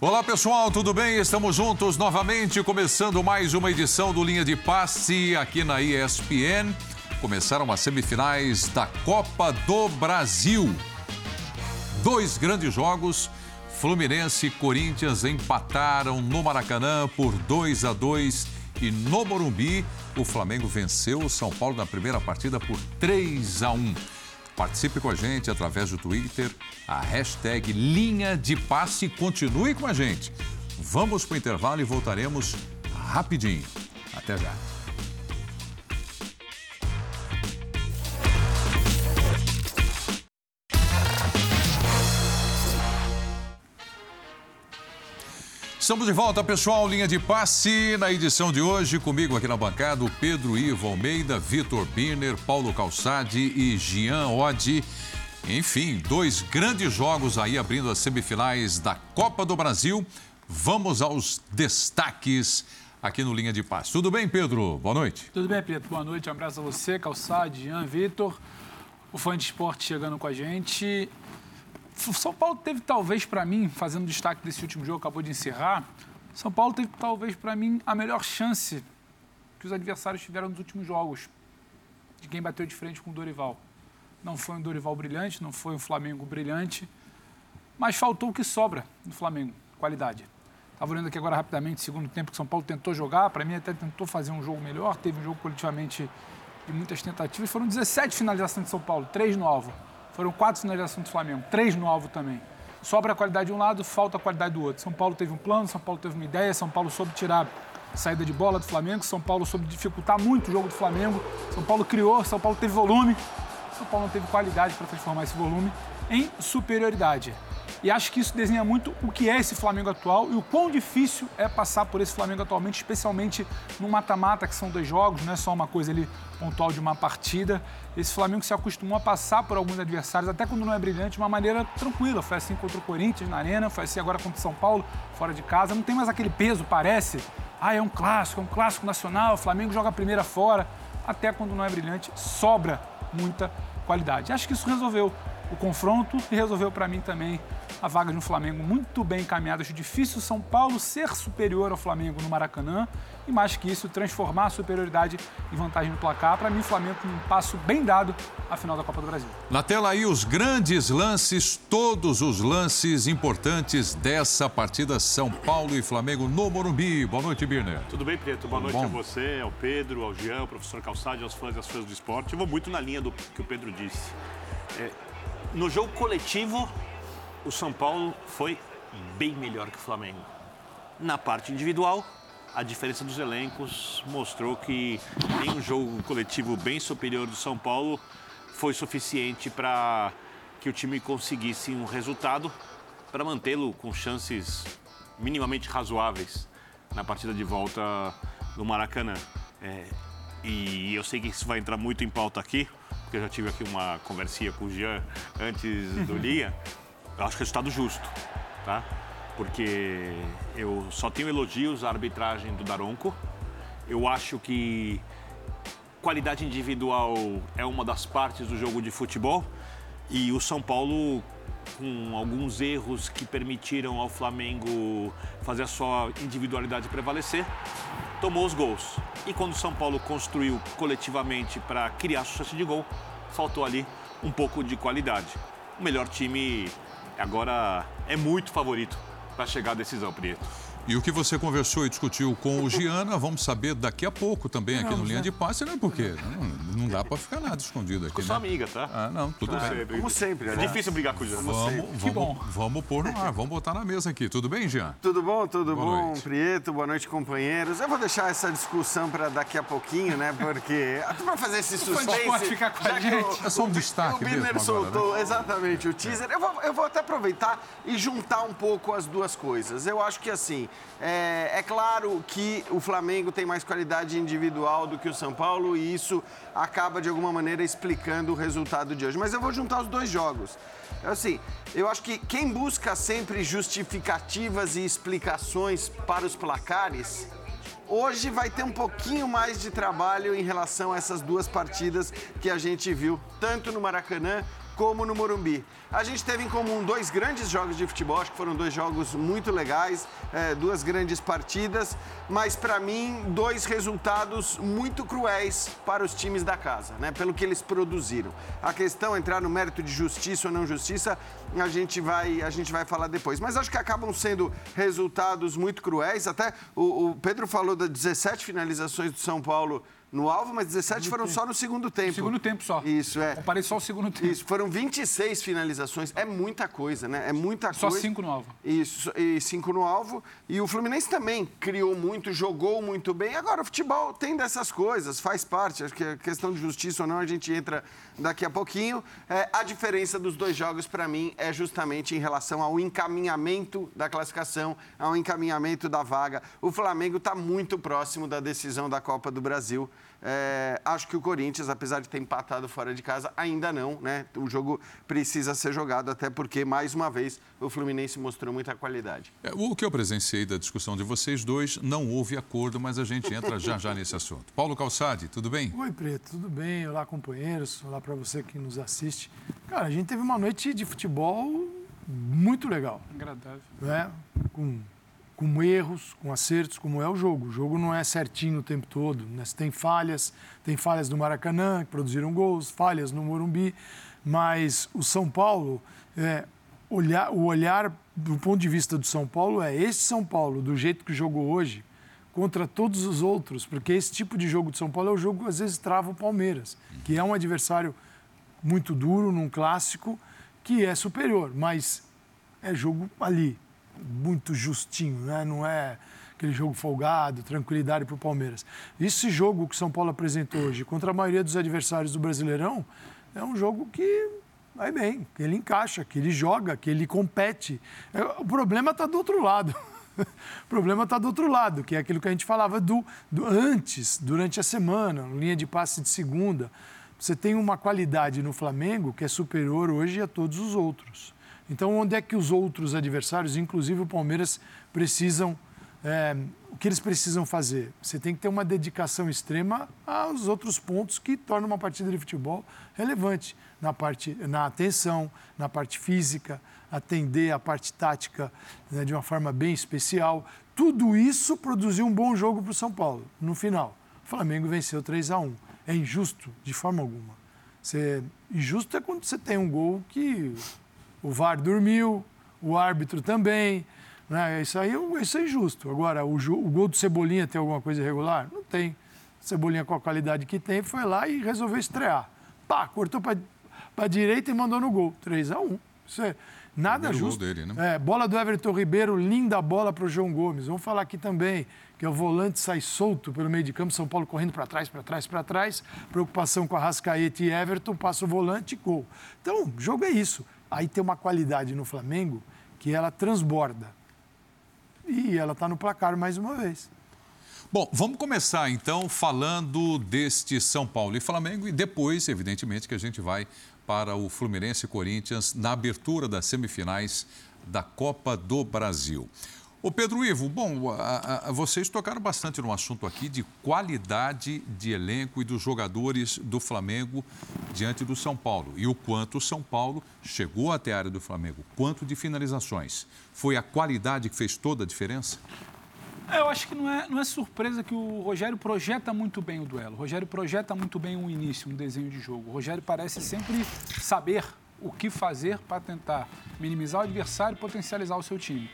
Olá pessoal, tudo bem? Estamos juntos novamente, começando mais uma edição do Linha de Passe aqui na ESPN. Começaram as semifinais da Copa do Brasil. Dois grandes jogos. Fluminense e Corinthians empataram no Maracanã por 2 a 2 e no Morumbi o Flamengo venceu o São Paulo na primeira partida por 3 a 1. Participe com a gente através do Twitter, a hashtag Linha de Passe. Continue com a gente. Vamos para o intervalo e voltaremos rapidinho. Até já. Estamos de volta, pessoal. Linha de passe na edição de hoje. Comigo aqui na bancada, o Pedro Ivo Almeida, Vitor Birner, Paulo Calçade e Gian Oddi. Enfim, dois grandes jogos aí abrindo as semifinais da Copa do Brasil. Vamos aos destaques aqui no Linha de Passe. Tudo bem, Pedro? Boa noite. Tudo bem, Pedro. Boa noite. Um abraço a você, Calçade, Jean, Vitor. O fã de esporte chegando com a gente. São Paulo teve talvez para mim, fazendo destaque desse último jogo, acabou de encerrar, São Paulo teve talvez para mim a melhor chance que os adversários tiveram nos últimos jogos, de quem bateu de frente com o Dorival. Não foi um Dorival brilhante, não foi um Flamengo brilhante, mas faltou o que sobra no Flamengo, qualidade. Estava olhando aqui agora rapidamente, segundo tempo que São Paulo tentou jogar, para mim até tentou fazer um jogo melhor, teve um jogo coletivamente de muitas tentativas, foram 17 finalizações de São Paulo, três no alvo. Foram quatro finalizações do Flamengo, três no alvo também. Sobra a qualidade de um lado, falta a qualidade do outro. São Paulo teve um plano, São Paulo teve uma ideia, São Paulo soube tirar saída de bola do Flamengo, São Paulo soube dificultar muito o jogo do Flamengo, São Paulo criou, São Paulo teve volume, São Paulo não teve qualidade para transformar esse volume em superioridade. E acho que isso desenha muito o que é esse Flamengo atual e o quão difícil é passar por esse Flamengo atualmente, especialmente no mata-mata, que são dois jogos, não é só uma coisa ali pontual de uma partida. Esse Flamengo se acostumou a passar por alguns adversários, até quando não é brilhante, de uma maneira tranquila. Foi assim contra o Corinthians na Arena, foi assim agora contra o São Paulo, fora de casa. Não tem mais aquele peso, parece. Ah, é um clássico, é um clássico nacional, o Flamengo joga a primeira fora. Até quando não é brilhante, sobra muita qualidade. Acho que isso resolveu o confronto e resolveu para mim também a vaga de um Flamengo muito bem encaminhado. Acho difícil São Paulo ser superior ao Flamengo no Maracanã e, mais que isso, transformar a superioridade em vantagem no placar. Para mim, o Flamengo com um passo bem dado à final da Copa do Brasil. Na tela aí, os grandes lances, todos os lances importantes dessa partida São Paulo e Flamengo no Morumbi. Boa noite, Birner. Tudo bem, Preto? Boa noite Bom. a você, ao Pedro, ao Jean, ao professor Calçade, aos fãs e às fãs do esporte. Eu vou muito na linha do que o Pedro disse. É, no jogo coletivo, o São Paulo foi bem melhor que o Flamengo. Na parte individual, a diferença dos elencos mostrou que em um jogo coletivo bem superior do São Paulo foi suficiente para que o time conseguisse um resultado para mantê-lo com chances minimamente razoáveis na partida de volta do Maracanã. É, e eu sei que isso vai entrar muito em pauta aqui, porque eu já tive aqui uma conversinha com o Jean antes do Linha. Eu acho resultado justo, tá? Porque eu só tenho elogios à arbitragem do Daronco. Eu acho que qualidade individual é uma das partes do jogo de futebol e o São Paulo com alguns erros que permitiram ao Flamengo fazer a sua individualidade prevalecer, tomou os gols. E quando o São Paulo construiu coletivamente para criar sua chance de gol, faltou ali um pouco de qualidade. O melhor time agora é muito favorito para chegar à decisão, Prieto. E o que você conversou e discutiu com o Giana, vamos saber daqui a pouco também aqui no Linha de Passe, né? Porque não, não dá para ficar nada escondido aqui. Com né? sua amiga, tá? Ah, não, tudo ah, bem. Como sempre, É né? difícil brigar com o Giana. Vamos, vamos, que bom. Vamos pôr no ar, vamos botar na mesa aqui. Tudo bem, Jean? Tudo bom, tudo Boa bom, noite. Prieto? Boa noite, companheiros. Eu vou deixar essa discussão para daqui a pouquinho, né? Porque para fazer esse suspense... Pode ficar com a gente. é só um destaque O Birner soltou né? exatamente o teaser. Eu vou, eu vou até aproveitar e juntar um pouco as duas coisas. Eu acho que, assim, é, é claro que o Flamengo tem mais qualidade individual do que o São Paulo e isso acaba, de alguma maneira, explicando o resultado de hoje. Mas eu vou juntar os dois jogos. É assim, eu acho que quem busca sempre justificativas e explicações para os placares hoje vai ter um pouquinho mais de trabalho em relação a essas duas partidas que a gente viu, tanto no Maracanã como no Morumbi. A gente teve em comum dois grandes jogos de futebol, acho que foram dois jogos muito legais, é, duas grandes partidas, mas para mim, dois resultados muito cruéis para os times da casa, né? Pelo que eles produziram. A questão, entrar no mérito de justiça ou não justiça, a gente vai, a gente vai falar depois. Mas acho que acabam sendo resultados muito cruéis. Até o, o Pedro falou das 17 finalizações do São Paulo no alvo, mas 17 segundo foram tempo. só no segundo tempo. Segundo tempo só. Isso, é. Comparei só o segundo tempo. Isso, foram 26 finalizações. É muita coisa, né? É muita só coisa. Só cinco no alvo. Isso, e cinco no alvo. E o Fluminense também criou muito, jogou muito bem. Agora, o futebol tem dessas coisas, faz parte. Acho que a questão de justiça ou não, a gente entra daqui a pouquinho. É, a diferença dos dois jogos, para mim, é justamente em relação ao encaminhamento da classificação, ao encaminhamento da vaga. O Flamengo está muito próximo da decisão da Copa do Brasil. É, acho que o Corinthians, apesar de ter empatado fora de casa, ainda não, né? O jogo precisa ser jogado, até porque, mais uma vez, o Fluminense mostrou muita qualidade. É, o que eu presenciei da discussão de vocês dois, não houve acordo, mas a gente entra já já nesse assunto. Paulo Calçade, tudo bem? Oi, Preto, tudo bem? Olá, companheiros. Olá para você que nos assiste. Cara, a gente teve uma noite de futebol muito legal. Agradável. Né? Com com erros, com acertos, como é o jogo. O jogo não é certinho o tempo todo. Né? Tem falhas, tem falhas no Maracanã, que produziram gols, falhas no Morumbi, mas o São Paulo, é, olhar, o olhar do ponto de vista do São Paulo é esse São Paulo, do jeito que jogou hoje, contra todos os outros, porque esse tipo de jogo de São Paulo é o jogo que às vezes trava o Palmeiras, que é um adversário muito duro num clássico, que é superior, mas é jogo ali, muito justinho, né? não é aquele jogo folgado, tranquilidade para o Palmeiras. Esse jogo que o São Paulo apresentou hoje contra a maioria dos adversários do Brasileirão é um jogo que vai bem, que ele encaixa, que ele joga, que ele compete. É, o problema está do outro lado. o problema está do outro lado, que é aquilo que a gente falava do, do antes, durante a semana, linha de passe de segunda. Você tem uma qualidade no Flamengo que é superior hoje a todos os outros. Então, onde é que os outros adversários, inclusive o Palmeiras, precisam. É, o que eles precisam fazer? Você tem que ter uma dedicação extrema aos outros pontos que tornam uma partida de futebol relevante. Na, parte, na atenção, na parte física, atender a parte tática né, de uma forma bem especial. Tudo isso produziu um bom jogo para o São Paulo. No final, o Flamengo venceu 3 a 1 É injusto? De forma alguma. Você, injusto é quando você tem um gol que o VAR dormiu, o árbitro também. Né? Isso aí isso é injusto. Agora, o, o gol do Cebolinha tem alguma coisa irregular? Não tem. Cebolinha, com a qualidade que tem, foi lá e resolveu estrear. Pá, cortou para a direita e mandou no gol. 3 a 1 Isso é nada Primeiro justo. Dele, né? é, bola do Everton Ribeiro, linda bola para o João Gomes. Vamos falar aqui também que o volante sai solto pelo meio de campo, São Paulo correndo para trás, para trás, para trás. Preocupação com a Rascaeta e Everton, passa o volante e gol. Então, o jogo é isso. Aí tem uma qualidade no Flamengo que ela transborda. E ela está no placar mais uma vez. Bom, vamos começar então falando deste São Paulo e Flamengo e depois, evidentemente, que a gente vai para o Fluminense e Corinthians na abertura das semifinais da Copa do Brasil. Ô Pedro Ivo, bom, a, a, vocês tocaram bastante no assunto aqui de qualidade de elenco e dos jogadores do Flamengo diante do São Paulo. E o quanto o São Paulo chegou até a área do Flamengo, quanto de finalizações. Foi a qualidade que fez toda a diferença? É, eu acho que não é, não é surpresa que o Rogério projeta muito bem o duelo. O Rogério projeta muito bem um início, um desenho de jogo. O Rogério parece sempre saber o que fazer para tentar minimizar o adversário e potencializar o seu time.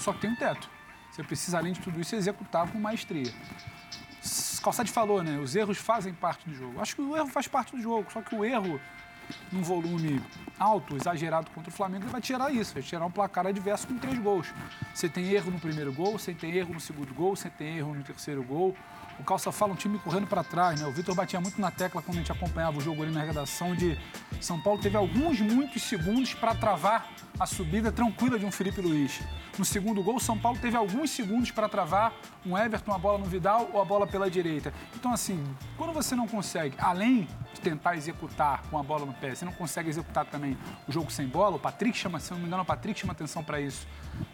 Só que tem um teto. Você precisa, além de tudo isso, executar com maestria. Calçade falou, né? Os erros fazem parte do jogo. Acho que o erro faz parte do jogo, só que o erro num volume alto, exagerado contra o Flamengo, ele vai tirar isso, vai tirar um placar adverso com três gols. Você tem erro no primeiro gol, você tem erro no segundo gol, você tem erro no terceiro gol. O Calça fala um time correndo para trás, né? O Vitor batia muito na tecla quando a gente acompanhava o jogo ali na redação de São Paulo teve alguns muitos segundos para travar a subida tranquila de um Felipe Luiz. No segundo gol, São Paulo teve alguns segundos para travar um Everton, a bola no Vidal ou a bola pela direita. Então, assim, quando você não consegue, além de tentar executar com a bola no pé, você não consegue executar também o jogo sem bola, o Patrick chama, se não me engano, o Patrick chama atenção para isso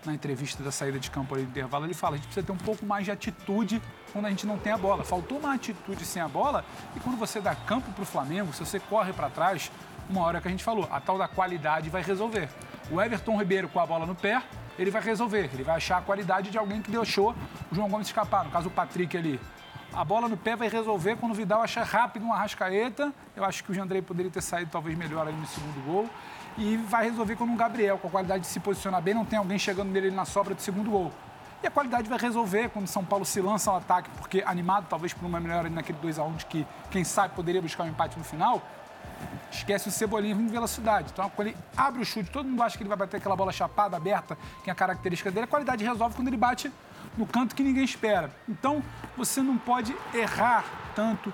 na entrevista da saída de campo ali do intervalo. Ele fala, a gente precisa ter um pouco mais de atitude quando a gente não tem a bola. Faltou uma atitude sem a bola e quando você dá campo para o Flamengo, se você corre para trás, uma hora que a gente falou, a tal da qualidade vai resolver. O Everton Ribeiro com a bola no pé, ele vai resolver, ele vai achar a qualidade de alguém que deixou o João Gomes escapar, no caso o Patrick ali. A bola no pé vai resolver quando o Vidal achar rápido uma rascaeta. Eu acho que o Jandrei poderia ter saído talvez melhor aí no segundo gol. E vai resolver quando o Gabriel, com a qualidade de se posicionar bem, não tem alguém chegando nele na sobra do segundo gol. E a qualidade vai resolver quando São Paulo se lança ao ataque, porque animado talvez por uma melhora naquele 2x1 de que, quem sabe, poderia buscar um empate no final esquece o Cebolinha vindo velocidade. Então, quando ele abre o chute, todo mundo acha que ele vai bater aquela bola chapada, aberta, que é a característica dele. A qualidade resolve quando ele bate no canto que ninguém espera. Então, você não pode errar tanto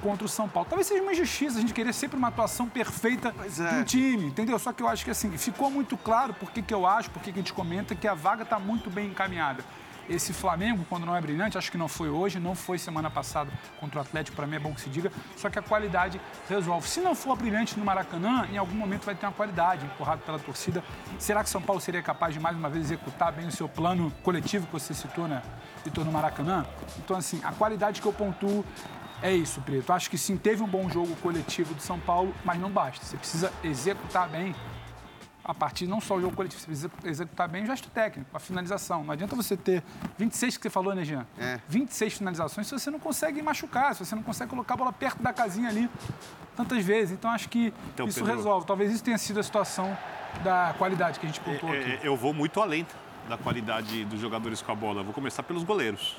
contra o São Paulo. Talvez seja uma injustiça a gente querer sempre uma atuação perfeita é. do time, entendeu? Só que eu acho que assim, ficou muito claro por que eu acho, por que a gente comenta que a vaga está muito bem encaminhada esse Flamengo, quando não é brilhante, acho que não foi hoje, não foi semana passada contra o Atlético, para mim é bom que se diga, só que a qualidade resolve. Se não for brilhante no Maracanã, em algum momento vai ter uma qualidade empurrado pela torcida. Será que São Paulo seria capaz de mais uma vez executar bem o seu plano coletivo que você citou, né, Vitor, no Maracanã? Então, assim, a qualidade que eu pontuo é isso, Preto. Acho que sim, teve um bom jogo coletivo do São Paulo, mas não basta. Você precisa executar bem a partir não só o jogo coletivo, você precisa executar bem o gesto técnico, a finalização. Não adianta você ter 26 que você falou, né, Jean? É. 26 finalizações se você não consegue machucar, se você não consegue colocar a bola perto da casinha ali tantas vezes. Então acho que então, isso Pedro... resolve. Talvez isso tenha sido a situação da qualidade que a gente pontuou é, aqui. É, eu vou muito além da qualidade dos jogadores com a bola. Eu vou começar pelos goleiros.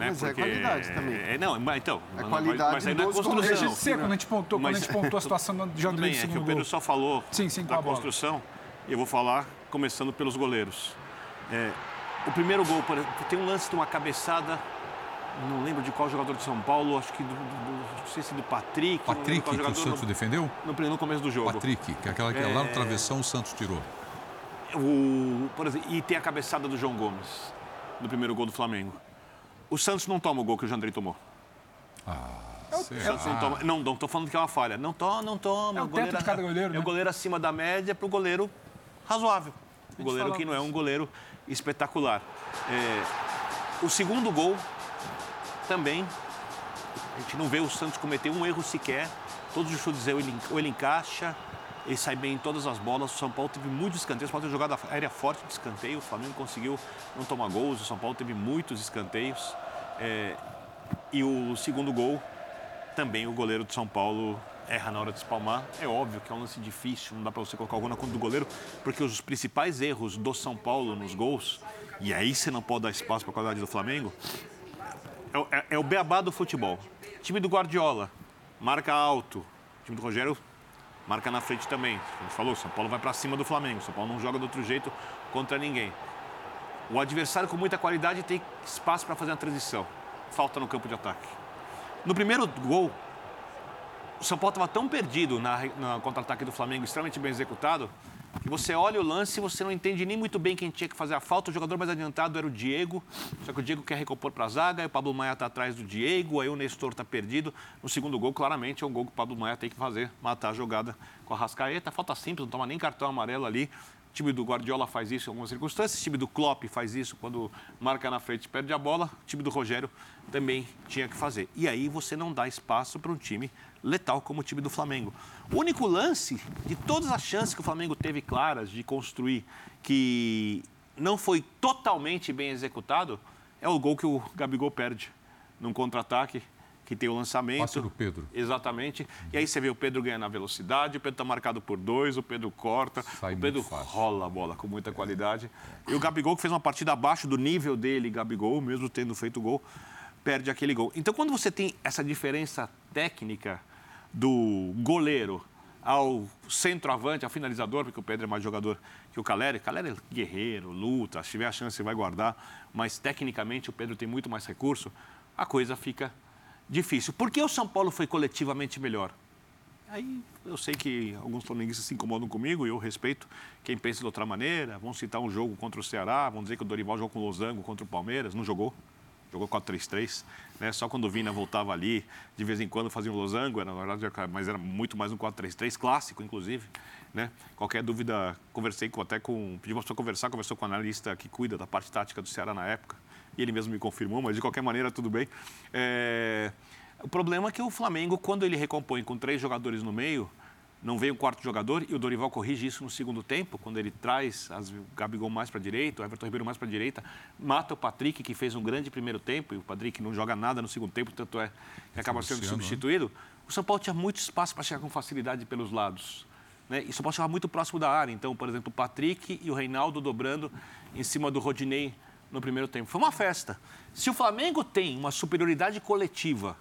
Né? Mas Porque... é qualidade também. É, não, mas então. É qualidade mas aí não é construção. Ser, quando a gente pontou, mas, quando a gente pontou a situação de André bem, é que o Pedro só falou sim, sim, da construção. E eu vou falar começando pelos goleiros. É, o primeiro gol, tem um lance de uma cabeçada não lembro de qual jogador de São Paulo, acho que do, do, não sei se do Patrick. Patrick, que o Santos no, defendeu? No, no começo do jogo. Patrick, que é aquela que é, lá no travessão o Santos tirou. O, por exemplo, e tem a cabeçada do João Gomes, no primeiro gol do Flamengo. O Santos não toma o gol que o Jandrei tomou. Ah, não, toma, não, não tô falando que é uma falha. Não toma, não toma. É o, goleiro, de cada goleiro, é, né? o goleiro acima da média para o goleiro razoável. O goleiro que não é um goleiro espetacular. É, o segundo gol também, a gente não vê o Santos cometer um erro sequer. Todos os chutes ele, ele encaixa, ele sai bem em todas as bolas. O São Paulo teve muitos escanteios. O São Paulo teve jogada aérea forte de escanteio. O Flamengo conseguiu não tomar gols. O São Paulo teve muitos escanteios. É, e o segundo gol, também o goleiro de São Paulo erra na hora de espalmar. É óbvio que é um lance difícil, não dá para você colocar alguma conta do goleiro, porque os principais erros do São Paulo nos gols, e aí você não pode dar espaço para a qualidade do Flamengo, é, é, é, o beabá do futebol. Time do Guardiola, marca alto. Time do Rogério marca na frente também. A gente falou, São Paulo vai para cima do Flamengo. São Paulo não joga de outro jeito contra ninguém. O adversário com muita qualidade tem espaço para fazer a transição. Falta no campo de ataque. No primeiro gol, o São Paulo estava tão perdido na contra-ataque do Flamengo, extremamente bem executado, que você olha o lance e você não entende nem muito bem quem tinha que fazer a falta. O jogador mais adiantado era o Diego, só que o Diego quer recompor para a zaga, e o Pablo Maia está atrás do Diego, aí o Nestor está perdido. No segundo gol, claramente, é um gol que o Pablo Maia tem que fazer, matar a jogada com a Rascaeta. Falta simples, não toma nem cartão amarelo ali. O time do Guardiola faz isso em algumas circunstâncias, o time do Klopp faz isso quando marca na frente e perde a bola, o time do Rogério também tinha que fazer. E aí você não dá espaço para um time letal como o time do Flamengo. O único lance de todas as chances que o Flamengo teve claras de construir que não foi totalmente bem executado é o gol que o Gabigol perde num contra-ataque que tem o lançamento. Passe do Pedro. Exatamente. E aí você vê o Pedro ganhando na velocidade, o Pedro está marcado por dois, o Pedro corta, Sai o Pedro rola a bola com muita qualidade. E o Gabigol, que fez uma partida abaixo do nível dele, Gabigol, mesmo tendo feito gol, perde aquele gol. Então, quando você tem essa diferença técnica do goleiro ao centroavante, ao finalizador, porque o Pedro é mais jogador que o Caleri. Caleri é guerreiro, luta, se tiver a chance vai guardar, mas tecnicamente o Pedro tem muito mais recurso, a coisa fica difícil. Por que o São Paulo foi coletivamente melhor? Aí eu sei que alguns flamenguistas se incomodam comigo e eu respeito quem pensa de outra maneira. Vão citar um jogo contra o Ceará, vão dizer que o Dorival jogou com o Losango contra o Palmeiras, não jogou. Jogou 4-3-3, né? Só quando o Vina voltava ali, de vez em quando fazia um losango, era, mas era muito mais um 4-3-3, clássico, inclusive. Né? Qualquer dúvida, conversei com, até com. Pedi para conversar, conversou com o analista que cuida da parte tática do Ceará na época. E ele mesmo me confirmou, mas de qualquer maneira, tudo bem. É... O problema é que o Flamengo, quando ele recompõe com três jogadores no meio, não vem um quarto jogador e o Dorival corrige isso no segundo tempo, quando ele traz as, o Gabigol mais para a direita, o Everton Ribeiro mais para a direita, mata o Patrick, que fez um grande primeiro tempo, e o Patrick não joga nada no segundo tempo, tanto é que acaba sendo né? substituído. O São Paulo tinha muito espaço para chegar com facilidade pelos lados. Né? E o São Paulo chegava muito próximo da área. Então, por exemplo, o Patrick e o Reinaldo dobrando em cima do Rodinei no primeiro tempo. Foi uma festa. Se o Flamengo tem uma superioridade coletiva,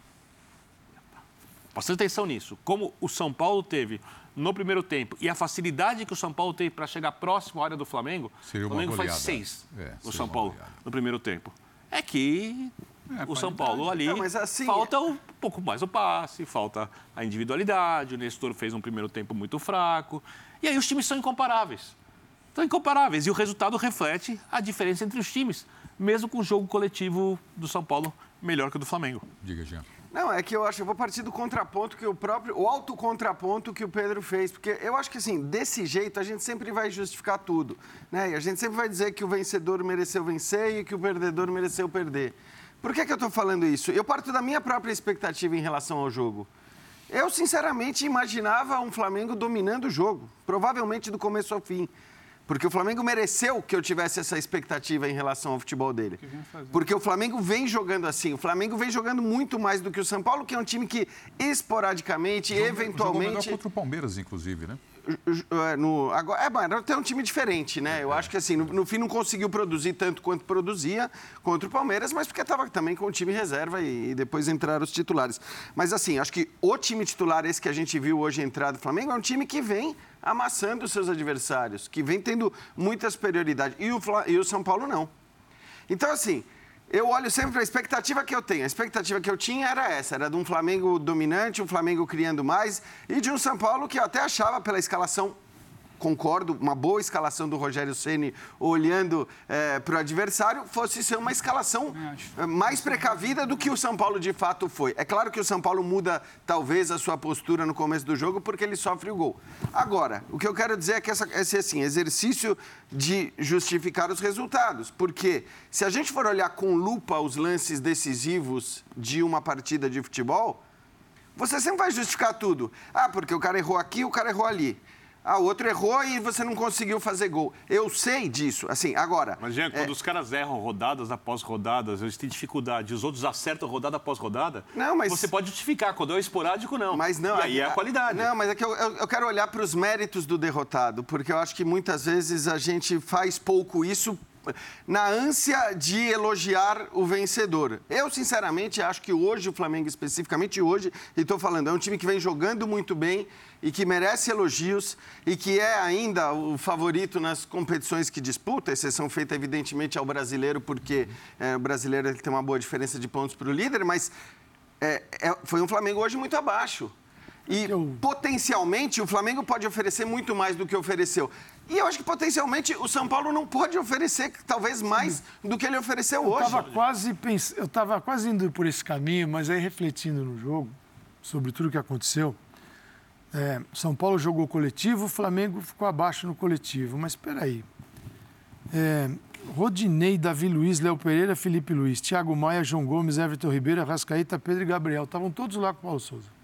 preste atenção nisso, como o São Paulo teve no primeiro tempo e a facilidade que o São Paulo teve para chegar próximo à área do Flamengo, seria o Flamengo faz seis é, no São Paulo no primeiro tempo. É que é, o São Paulo ali não, assim... falta um pouco mais o passe, falta a individualidade. O Nestor fez um primeiro tempo muito fraco. E aí os times são incomparáveis. São incomparáveis. E o resultado reflete a diferença entre os times, mesmo com o jogo coletivo do São Paulo melhor que o do Flamengo. Diga, Jean. Não, é que eu acho, eu vou partir do contraponto que o próprio, o autocontraponto que o Pedro fez, porque eu acho que assim, desse jeito a gente sempre vai justificar tudo, né? E a gente sempre vai dizer que o vencedor mereceu vencer e que o perdedor mereceu perder. Por que, que eu estou falando isso? Eu parto da minha própria expectativa em relação ao jogo. Eu, sinceramente, imaginava um Flamengo dominando o jogo, provavelmente do começo ao fim. Porque o Flamengo mereceu que eu tivesse essa expectativa em relação ao futebol dele. Porque o Flamengo vem jogando assim. O Flamengo vem jogando muito mais do que o São Paulo, que é um time que esporadicamente, jogou, eventualmente. Jogou contra o Palmeiras, inclusive, né? É, no, agora, é, mas tem um time diferente, né? Eu acho que assim, no, no, fim não conseguiu produzir tanto quanto produzia contra o Palmeiras, mas porque estava também com o time reserva e, e, depois entraram os titulares. Mas assim, acho que o time titular, esse que a gente viu hoje entrar do Flamengo, é um time que vem amassando os seus adversários, que vem tendo muita superioridade. E o, e o São Paulo não. Então, assim, eu olho sempre para a expectativa que eu tenho. A expectativa que eu tinha era essa: era de um Flamengo dominante, um Flamengo criando mais, e de um São Paulo que eu até achava, pela escalação concordo, uma boa escalação do Rogério Ceni olhando é, para o adversário, fosse ser uma escalação é, mais precavida do que o São Paulo de fato foi. É claro que o São Paulo muda talvez a sua postura no começo do jogo porque ele sofre o gol. Agora, o que eu quero dizer é que essa, esse assim, exercício de justificar os resultados, porque se a gente for olhar com lupa os lances decisivos de uma partida de futebol, você sempre vai justificar tudo. Ah, porque o cara errou aqui, o cara errou ali a outro errou e você não conseguiu fazer gol. Eu sei disso, assim, agora... Mas, Jean, quando é... os caras erram rodadas após rodadas, eles têm dificuldade, os outros acertam rodada após rodada, não, mas... você pode justificar. Quando é esporádico, não. Mas não... E aí é a qualidade. Não, mas é que eu, eu, eu quero olhar para os méritos do derrotado, porque eu acho que muitas vezes a gente faz pouco isso na ânsia de elogiar o vencedor. Eu, sinceramente, acho que hoje, o Flamengo especificamente hoje, e estou falando, é um time que vem jogando muito bem e que merece elogios e que é ainda o favorito nas competições que disputa, exceção feita, evidentemente, ao brasileiro, porque é, o brasileiro tem uma boa diferença de pontos para o líder, mas é, é, foi um Flamengo hoje muito abaixo. E potencialmente o Flamengo pode oferecer muito mais do que ofereceu. E eu acho que potencialmente o São Paulo não pode oferecer talvez mais do que ele ofereceu eu hoje. Tava quase pens... Eu estava quase indo por esse caminho, mas aí refletindo no jogo, sobre tudo o que aconteceu. É, São Paulo jogou coletivo, o Flamengo ficou abaixo no coletivo. Mas espera aí. É, Rodinei, Davi Luiz, Léo Pereira, Felipe Luiz, Thiago Maia, João Gomes, Everton Ribeiro, Rascaíta, Pedro e Gabriel. Estavam todos lá com o Paulo Souza.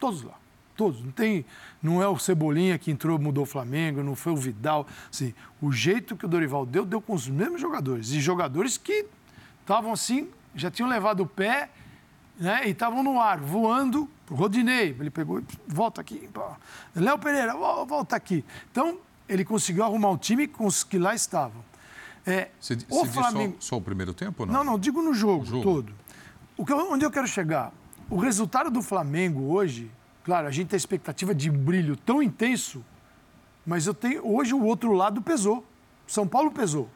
Todos lá. Todos. Não, tem, não é o Cebolinha que entrou, mudou o Flamengo, não foi o Vidal. Assim, o jeito que o Dorival deu, deu com os mesmos jogadores. E jogadores que estavam assim, já tinham levado o pé né, e estavam no ar, voando. Rodinei, ele pegou e volta aqui. Léo Pereira, volta aqui. Então, ele conseguiu arrumar o time com os que lá estavam. É, você, o Flamengo... só, só, o primeiro tempo? Não, não, não digo no jogo, jogo. todo. O que, onde eu quero chegar? O resultado do Flamengo hoje Claro, a gente tem a expectativa de brilho tão intenso, mas eu tenho hoje o outro lado pesou. São Paulo pesou.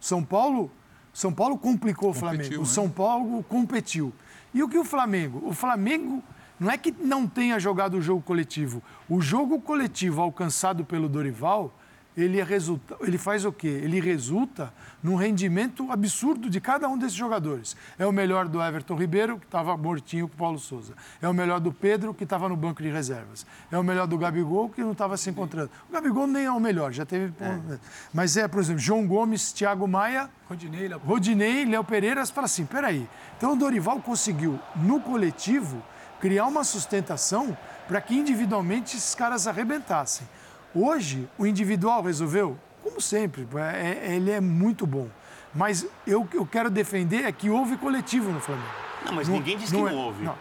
São Paulo, São Paulo complicou o Flamengo. Né? O São Paulo competiu. E o que o Flamengo? O Flamengo não é que não tenha jogado o jogo coletivo. O jogo coletivo alcançado pelo Dorival ele, é resulta, ele faz o quê? Ele resulta num rendimento absurdo de cada um desses jogadores. É o melhor do Everton Ribeiro, que estava mortinho com o Paulo Souza. É o melhor do Pedro, que estava no banco de reservas. É o melhor do Gabigol, que não estava se encontrando. O Gabigol nem é o melhor, já teve. É. Mas é, por exemplo, João Gomes, Thiago Maia, Rodinei, Léo, Rodinei, Léo Pereira. Você fala assim: peraí. Então o Dorival conseguiu, no coletivo, criar uma sustentação para que individualmente esses caras arrebentassem. Hoje, o individual resolveu? Como sempre, é, é, ele é muito bom. Mas eu, eu quero defender é que houve coletivo no Flamengo. Não, mas não, ninguém disse que não, é, houve. Não.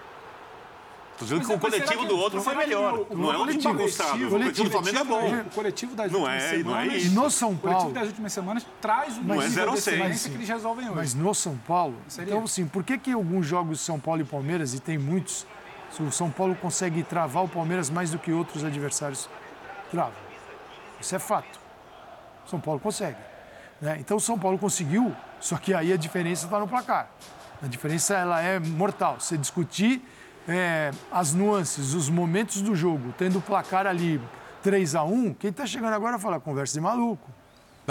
Tô dizendo que o coletivo do outro foi melhor. O, não é um time bagunçado. O coletivo do Flamengo é bom. O coletivo das não últimas é, semanas... Não é isso. No São Paulo... O coletivo das últimas semanas traz um não é 0 que eles resolvem hoje. Mas no São Paulo... Seria? Então, assim, por que, que alguns jogos São Paulo e Palmeiras, e tem muitos, o São Paulo consegue travar o Palmeiras mais do que outros adversários travam? Isso é fato. São Paulo consegue. Né? Então, São Paulo conseguiu, só que aí a diferença está no placar. A diferença ela é mortal. Você discutir é, as nuances, os momentos do jogo, tendo o placar ali 3 a 1 quem está chegando agora fala conversa de maluco.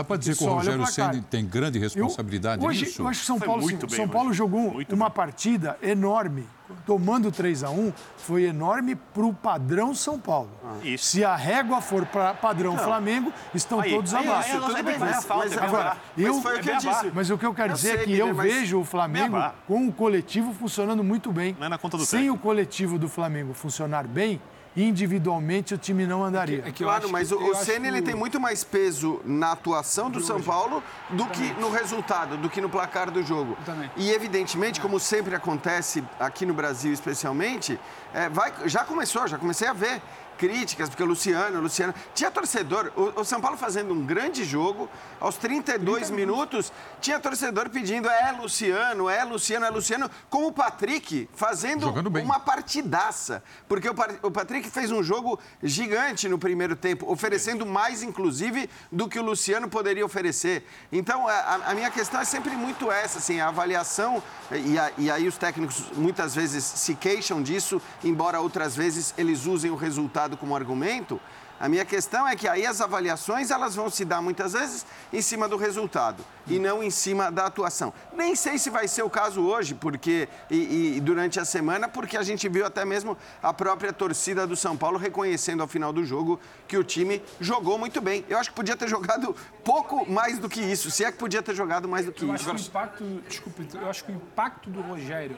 Dá para dizer que o Rogério Ceni tem grande responsabilidade eu, hoje, nisso? Eu acho que São Paulo, São Paulo jogou muito uma bem. partida enorme. Tomando 3 a 1 foi enorme para o padrão São Paulo. Ah, Se a régua for para padrão não. Flamengo, estão aí, todos abaixo. Tudo bem, mas, mas, agora, eu, mas, o que eu disse. mas o que eu quero eu dizer é que eu vejo o Flamengo com o coletivo funcionando muito bem. Não é na conta do Sem o coletivo do Flamengo funcionar bem, individualmente o time não andaria. É que, é que claro, mas que, o, o Senna ele tem muito mais peso na atuação do São Paulo do que no resultado, do que no placar do jogo. E evidentemente, como sempre acontece aqui no Brasil especialmente, é, vai, já começou, já comecei a ver críticas, porque o Luciano, o Luciano. Tinha torcedor, o, o São Paulo fazendo um grande jogo, aos 32 minutos, minutos, tinha torcedor pedindo é Luciano, é Luciano, é Luciano, com o Patrick fazendo uma partidaça. Porque o, o Patrick fez um jogo gigante no primeiro tempo, oferecendo mais, inclusive, do que o Luciano poderia oferecer. Então, a, a minha questão é sempre muito essa, assim, a avaliação, e, a, e aí os técnicos muitas vezes se queixam disso, embora outras vezes eles usem o resultado como argumento, a minha questão é que aí as avaliações elas vão se dar muitas vezes em cima do resultado e não em cima da atuação. Nem sei se vai ser o caso hoje, porque e, e, durante a semana, porque a gente viu até mesmo a própria torcida do São Paulo reconhecendo ao final do jogo que o time jogou muito bem. Eu acho que podia ter jogado pouco mais do que isso, se é que podia ter jogado mais do que eu isso. Acho que o impacto, desculpe, eu acho que o impacto do Rogério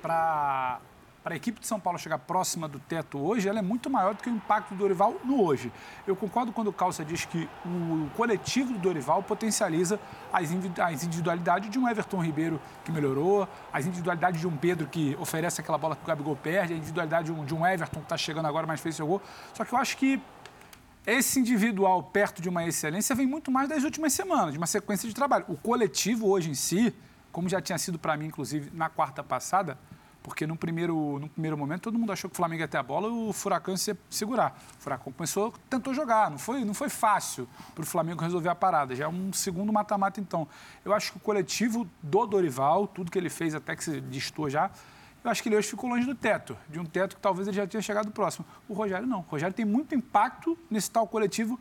para para a equipe de São Paulo chegar próxima do teto hoje, ela é muito maior do que o impacto do Dorival no hoje. Eu concordo quando o Calça diz que o coletivo do Dorival potencializa as individualidades de um Everton Ribeiro que melhorou, as individualidades de um Pedro que oferece aquela bola que o Gabigol perde, a individualidade de um, Everton que está chegando agora mais fez seu gol. Só que eu acho que esse individual perto de uma excelência vem muito mais das últimas semanas, de uma sequência de trabalho. O coletivo hoje em si, como já tinha sido para mim, inclusive, na quarta passada, porque no primeiro, no primeiro momento todo mundo achou que o Flamengo ia ter a bola e o Furacão ia segurar. O Furacão começou, tentou jogar, não foi, não foi fácil para o Flamengo resolver a parada. Já é um segundo mata-mata, então. Eu acho que o coletivo do Dorival, tudo que ele fez até que se distou já, eu acho que ele hoje ficou longe do teto, de um teto que talvez ele já tenha chegado próximo. O Rogério não. O Rogério tem muito impacto nesse tal coletivo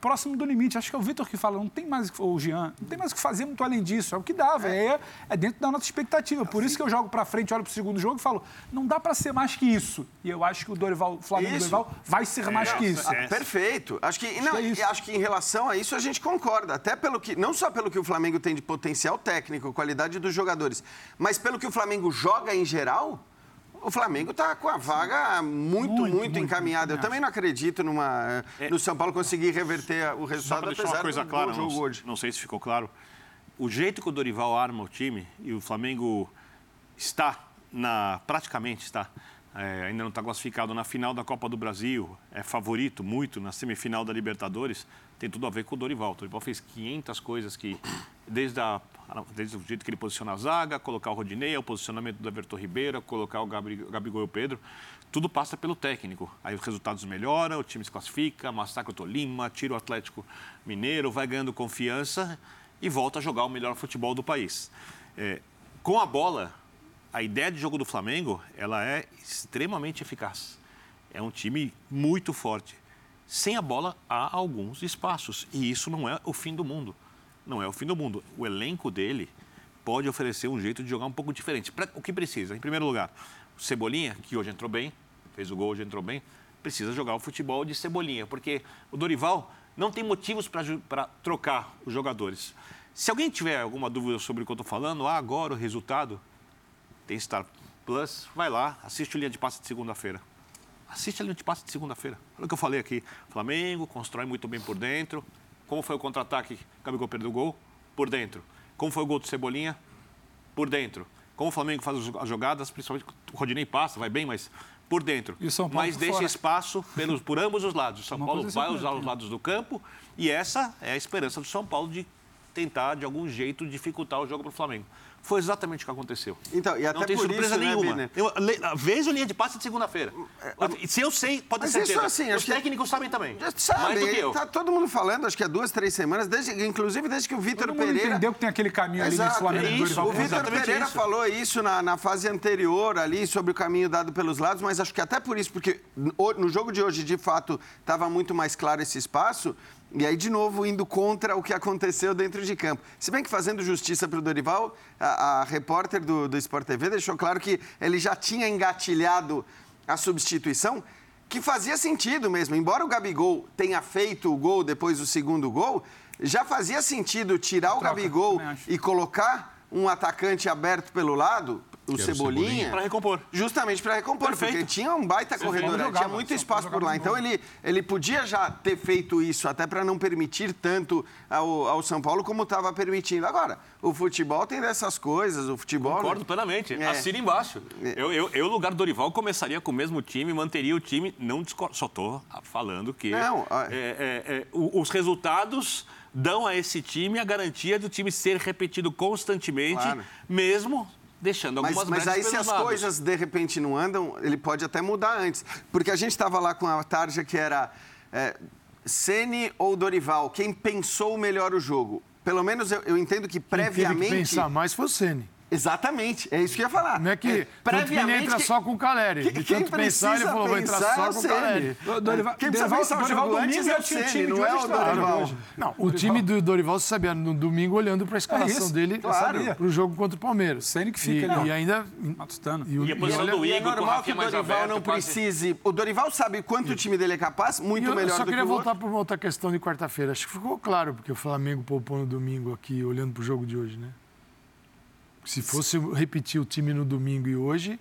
próximo do limite. Acho que é o Vitor que fala, não tem mais, ou o Jean, não tem mais o que fazer muito além disso. É o que dava, é, é dentro da nossa expectativa. Por isso que eu jogo para frente, olho para o segundo jogo e falo, não dá para ser mais que isso. E eu acho que o Dorival, o Flamengo isso. Dorival vai ser é, mais que isso. É. Perfeito. Acho que, não, acho, que acho que em relação a isso a gente concorda. Até pelo que, não só pelo que o Flamengo tem de potencial técnico, qualidade dos jogadores, mas pelo que o Flamengo joga em geral, o Flamengo está com a vaga muito, muito, muito encaminhada. Eu também não acredito numa, é, no São Paulo conseguir reverter o resultado, só deixar uma coisa clara, jogo não, hoje. Não sei se ficou claro. O jeito que o Dorival arma o time e o Flamengo está na praticamente está é, ainda não está classificado na final da Copa do Brasil, é favorito muito na semifinal da Libertadores, tem tudo a ver com o Dorival. O Dorival fez 500 coisas que, desde, a, desde o jeito que ele posiciona a zaga, colocar o Rodinei, o posicionamento do Everton Ribeiro, colocar o Gabigol e o Pedro, tudo passa pelo técnico. Aí os resultados melhoram, o time se classifica, massacra o Tolima, tira o Atlético Mineiro, vai ganhando confiança e volta a jogar o melhor futebol do país. É, com a bola, a ideia de jogo do Flamengo, ela é extremamente eficaz. É um time muito forte sem a bola há alguns espaços. E isso não é o fim do mundo. Não é o fim do mundo. O elenco dele pode oferecer um jeito de jogar um pouco diferente. Pra, o que precisa? Em primeiro lugar, o Cebolinha, que hoje entrou bem, fez o gol, hoje entrou bem, precisa jogar o futebol de Cebolinha, porque o Dorival não tem motivos para trocar os jogadores. Se alguém tiver alguma dúvida sobre o que eu estou falando, ah, agora o resultado, tem Star Plus, vai lá, assiste o Linha de Passe de segunda-feira. Assiste a Linha de Passe de segunda-feira. Olha o que eu falei aqui. Flamengo constrói muito bem por dentro. Como foi o contra-ataque? Gabigol perdeu o gol? Por dentro. Como foi o gol do Cebolinha? Por dentro. Como o Flamengo faz as jogadas, principalmente o Rodinei passa, vai bem, mas por dentro. E o São Paulo mas deixa fora. espaço pelos, por ambos os lados. O São Uma Paulo vai usar correta, os lados do campo e essa é a esperança do São Paulo de tentar, de algum jeito, dificultar o jogo para o Flamengo. Foi exatamente o que aconteceu. Então, e até Não tem por surpresa isso, né, nenhuma. Biner? eu, le- veja a linha de passe de segunda-feira. Se eu sei, pode ter isso, certeza. assim, Os acho que- técnicos sabem também. Já sabe, Mais do que eu. tá todo mundo falando, acho que há duas, três semanas, desde, inclusive desde que o Vitor Todo mundo Pereira. entendeu que tem aquele caminho ali Exato, de Flamengo é isso, O Vitor Pereira isso. falou isso na, na fase anterior ali, sobre o caminho dado pelos lados, mas acho que até por isso, porque no, no jogo de hoje, de fato, estava muito mais claro esse espaço, e aí, de novo, indo contra o que aconteceu dentro de campo. Se bem que fazendo justiça para o Dorival, a, a repórter do, do Sport TV deixou claro que ele já tinha engatilhado a substituição, que fazia sentido mesmo. Embora o Gabigol tenha feito o gol depois do segundo gol, já fazia sentido tirar o Gabigol e colocar um atacante aberto pelo lado, o Cebolinha, Cebolinha. Para recompor. justamente para recompor, Perfeito. porque tinha um baita corredor, né? jogava, tinha muito espaço por lá. Então ele, ele podia já ter feito isso, até para não permitir tanto ao, ao São Paulo como estava permitindo. Agora, o futebol tem dessas coisas, o futebol. Concordo plenamente. É. Assina embaixo. Eu, eu, eu, no lugar do Dorival, começaria com o mesmo time, manteria o time. Não discordo. Só estou falando que Não, é, é, é, os resultados dão a esse time a garantia do time ser repetido constantemente, Claro. mesmo deixando Mas, algumas mas brechas aí, se as lados. coisas de repente não andam, ele pode até mudar antes. Porque a gente estava lá com a tarja que era é, Ceni ou Dorival, quem pensou melhor o jogo. Pelo menos eu, eu entendo que Quem teve que previamente. pensar mais foi o Ceni. Exatamente, é isso que eu ia falar. Não é que, que ele entra que- só com o Caleri. que- De quem tanto pensar, ele falou, vou entrar só é com o. Caleri. Dorival, Quem precisa Dorival, pensar o Dorival antes domingo é já o time de não é hoje o Dorival. hoje. Não, o time do Dorival você sabia no domingo olhando para a escalação isso, dele claro. para o jogo contra o Palmeiras. Ceni que fica e, ali, ó. e ainda Matutano. e, o- E a posição olha- do E é normal que o Dorival aberto, não quase- precise. O Dorival sabe quanto o time dele é capaz, E muito eu melhor só do que queria o voltar outro. para uma outra questão de quarta-feira. Acho que ficou claro, porque o Flamengo poupou no domingo aqui, olhando para o jogo de hoje, né? Se fosse repetir o time no domingo e hoje,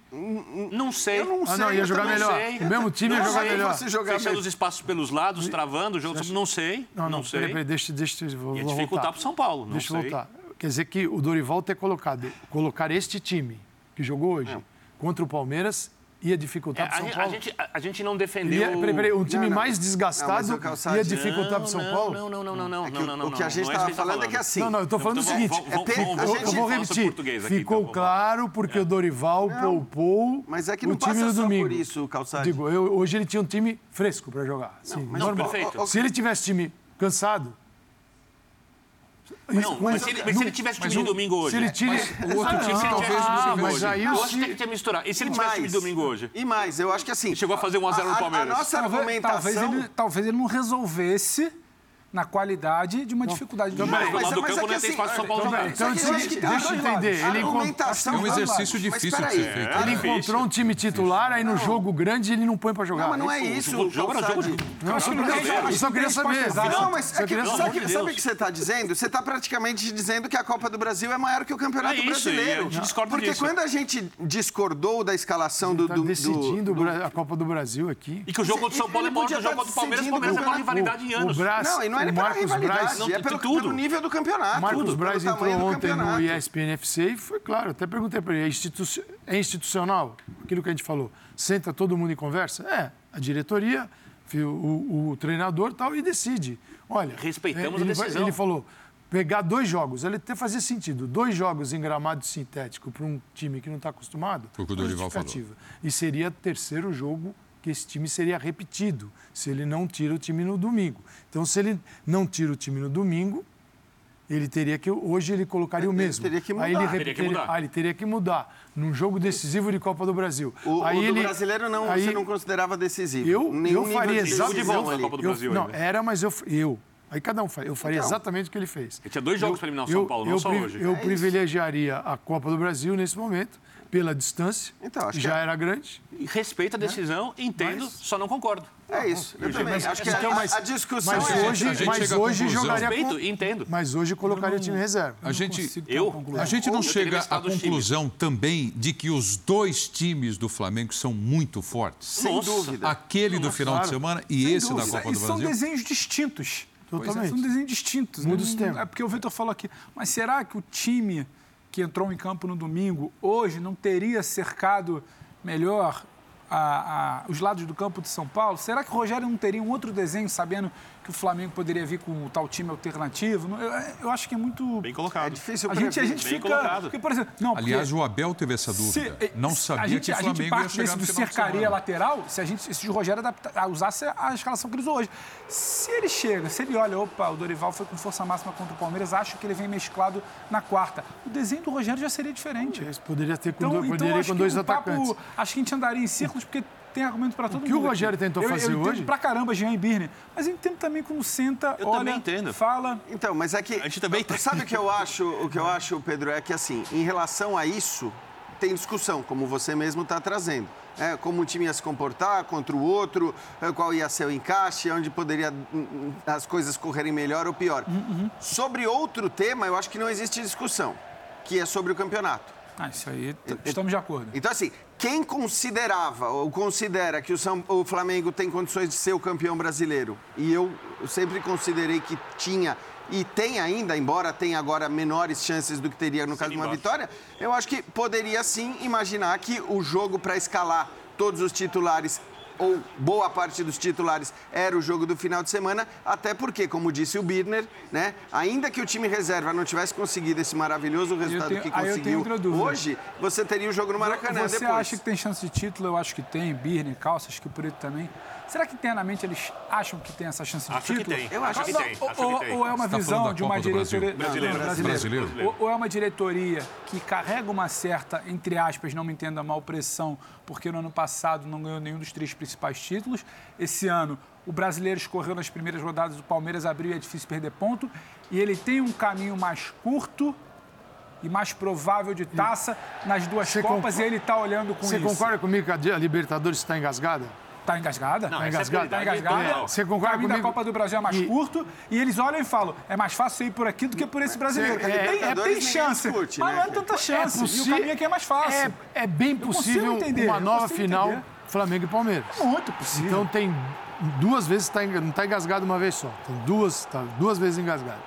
Não sei. Eu não Ah, sei. não, ia jogar melhor. sei. O mesmo time ia Não jogar sei, melhor. fosse jogar Fechando os espaços pelos lados, travando o jogo. Não sei. Não, não, sei. peraí, peraí, deixa, deixa, eu vou, Ia vou dificultar voltar. pro São Paulo, não deixa eu sei. voltar. Quer dizer que o Dorival ter colocado, colocar este time que jogou hoje contra o Palmeiras ia É, dificultar a, para o São gente, a, Paulo. gente, a, a gente não defendeu. Ia, peraí, peraí, um time Não, não. mais Não, desgastado o Calçado- ia dificultar para o São não, Paulo? Não, não, não, não, não, É que não, o- não, não, o que a não, gente não estava que ele falando é tá que assim. Não, não, eu estou falando Então, o seguinte. vamos- vamos- é a gente- eu vou repetir. português aqui, Ficou então, claro porque o Dorival poupou Mas é que o não time passa domingo. por isso, Calçade. Digo, eu- hoje ele tinha um time fresco para jogar. Sim, mas- normal. perfeito. Se ele tivesse time cansado. Não, isso- mas se ele, mas se ele tivesse time de domingo hoje. Se ele tira. o outro time não, talvez não ah, tivesse mas hoje. aí Eu acho que ele Ci- tinha misturado. E se ele tivesse mais, time de domingo hoje? E mais, eu acho que assim. Chegou a fazer 1 a 0 no a- Palmeiras. A, nossa Talvez, argumentação. talvez, ele, talvez ele não resolvesse na qualidade de uma dificuldade de Mas jogo. do lado do campo é não ia ter espaço São Paulo. Então, que deixa- deixa eu entender. Ele argumentação É um exercício. Mas difícil de ser feito. a- Ele difícil. encontrou um time titular, aí no jogo grande ele não põe para jogar. Não, mas não é isso. O jogo era jogo de. Não, eu só Não, queria, não, eu só queria saber. Não, mas é sabe, o que você está dizendo? Você está praticamente dizendo que a Copa do Brasil é maior que o Campeonato É isso, Brasileiro. a gente discorda Porque disso. quando a gente discordou da escalação do, Tá do, decidindo do, a Copa do Brasil aqui. E que o jogo contra o São Paulo é maior que o jogo tá contra o Palmeiras. O Palmeiras é uma o rivalidade em anos. Não, e não é o nem pela Marcos rivalidade, Braz, Não, é pelo, tudo. pelo nível do campeonato. o Marcos tudo, Braz entrou ontem no. ESPN FC e foi claro, até perguntei para ele, é, institu- é institucional? Aquilo que a gente falou, senta todo mundo em conversa? É, a diretoria, o, o- o treinador tal, e decide. Olha, Respeitamos é, a ele, vai- decisão. Ele falou, pegar dois jogos, ele até fazia sentido, dois jogos em gramado sintético para um time que não está acostumado, Foi o que o Dorival justificativa. E seria terceiro jogo que esse time seria repetido, se ele não tira o time no domingo. Então, se ele não tira o time no domingo, ele teria que. Hoje ele colocaria o Ele mesmo. teria que Aí ele mudar. Teria que mudar. Ah, ele teria que mudar. Num jogo decisivo de Copa do Brasil. O, aí o do ele, brasileiro não, aí você não considerava decisivo. Eu, eu faria exatamente. Copa do eu- Brasil Não, ainda. era, mas eu. eu aí cada um faria. Eu faria Então. exatamente o que ele fez. Ele tinha dois jogos para eliminar o São Paulo, não eu só hoje. Eu É isso. privilegiaria a Copa do Brasil nesse momento, pela distância, Então, acho que que já é- era grande. E Respeito a decisão, entendo, Mas- só não concordo. É isso. Eu também. Acho que então, a, mas- a discussão Mas é hoje, a gente mas hoje jogaria Respeito, com, entendo. Mas hoje colocaria time reserva. A gente, Eu? a gente não Eu chega à conclusão também de que os dois times do Flamengo são muito fortes. sem Nossa. dúvida. Aquele do final de semana e Sem esse da dúvida. Copa E do são Brasil. desenhos distintos. Totalmente. É, são desenhos distintos. Muda Não- o sistema. É porque o Vitor falou aqui, mas será que o time que entrou em campo no domingo, hoje, não teria cercado melhor a- a- os lados do campo de São Paulo? Será que o Rogério não teria um outro desenho, sabendo que o Flamengo poderia vir com o tal time alternativo? Não, Eu, eu acho que é muito... Bem É colocado. difícil A gente, a gente Bem fica... colocado. Porque, por exemplo, não, porque- Aliás, o Abel teve essa se- dúvida. Não a sabia gente, que o a Flamengo gente ia parte chegar desse no do cercaria lateral, se a gente se o Rogério adapta, a usasse a escalação que ele usou hoje. Se ele chega, se ele olha, opa, o Dorival foi com força máxima contra o Palmeiras, acho que ele vem mesclado na quarta. O desenho do Rogério já seria diferente. Esse Poderia ter com, Então, dois, então poderia acho com que dois o papo, atacantes. acho que a gente andaria em círculos porque tem argumento para todo mundo. que o aqui. Rogério tentou eu, fazer eu entendo hoje- pra caramba Jean e Birne, mas eu entendo também quando senta, Eu olha, também entendo. fala, Então, mas é que. A gente também tem. Sabe o que eu acho, o que eu acho, Pedro, é que assim, em relação a isso, tem discussão, como você mesmo está trazendo. É, como o time ia se comportar contra o outro, é, qual ia ser o encaixe, onde poderia hum, hum, as coisas correrem melhor ou pior. Sobre outro tema, eu acho que não existe discussão, que é sobre o campeonato. Ah, isso aí, estamos de acordo. Então, assim, quem considerava ou considera que o, São- o Flamengo tem condições de ser o campeão brasileiro, e eu sempre considerei que tinha e tem ainda, embora tenha agora menores chances do que teria no caso de uma vitória, eu acho que poderia sim imaginar que o jogo para escalar todos os titulares ou boa parte dos titulares era o jogo do final de semana, até porque, como disse o Birner, né, ainda que o time reserva não tivesse conseguido esse maravilhoso resultado tenho- que conseguiu hoje, você teria o jogo no Maracanã Você depois. acha que tem chance de título? Eu acho que tem. Birne, Calça, acho que o Preto também. Será que internamente eles acham que tem essa chance de Acho que título? tem. Eu acho que Não, tem. ou, Acho que ou- tem. ou é uma Você tá visão de uma diretoria. Brasileiro. Ou, ou é uma diretoria que carrega uma certa, entre aspas, não me entenda mal, pressão, porque no ano passado não ganhou nenhum dos três principais títulos. Esse ano, o brasileiro escorreu nas primeiras rodadas, o Palmeiras abriu e é difícil perder ponto. E ele tem um caminho mais curto e mais provável de taça nas duas Você Copas concor- e ele está olhando com Você isso. concorda comigo que a Libertadores está engasgada? Tá engasgada? Não, Tá é engasgado? Tá engasgada. Você o concorda caminho da? Copa do Brasil é mais E- curto e eles olham e falam: é mais fácil ir por aqui do que por esse brasileiro. Cê- tem, é- é, Libertadores tem chance, discute, mas né, não é tanta chance. possi- E o caminho aqui é mais fácil. É, é bem possível entender, uma nova final entender. Flamengo e Palmeiras. Muito possível. Então tem duas vezes, tá, não está engasgado uma vez só. Tem duas, tá, duas vezes engasgado.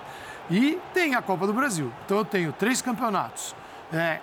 E tem a Copa do Brasil. Então eu tenho três campeonatos. É,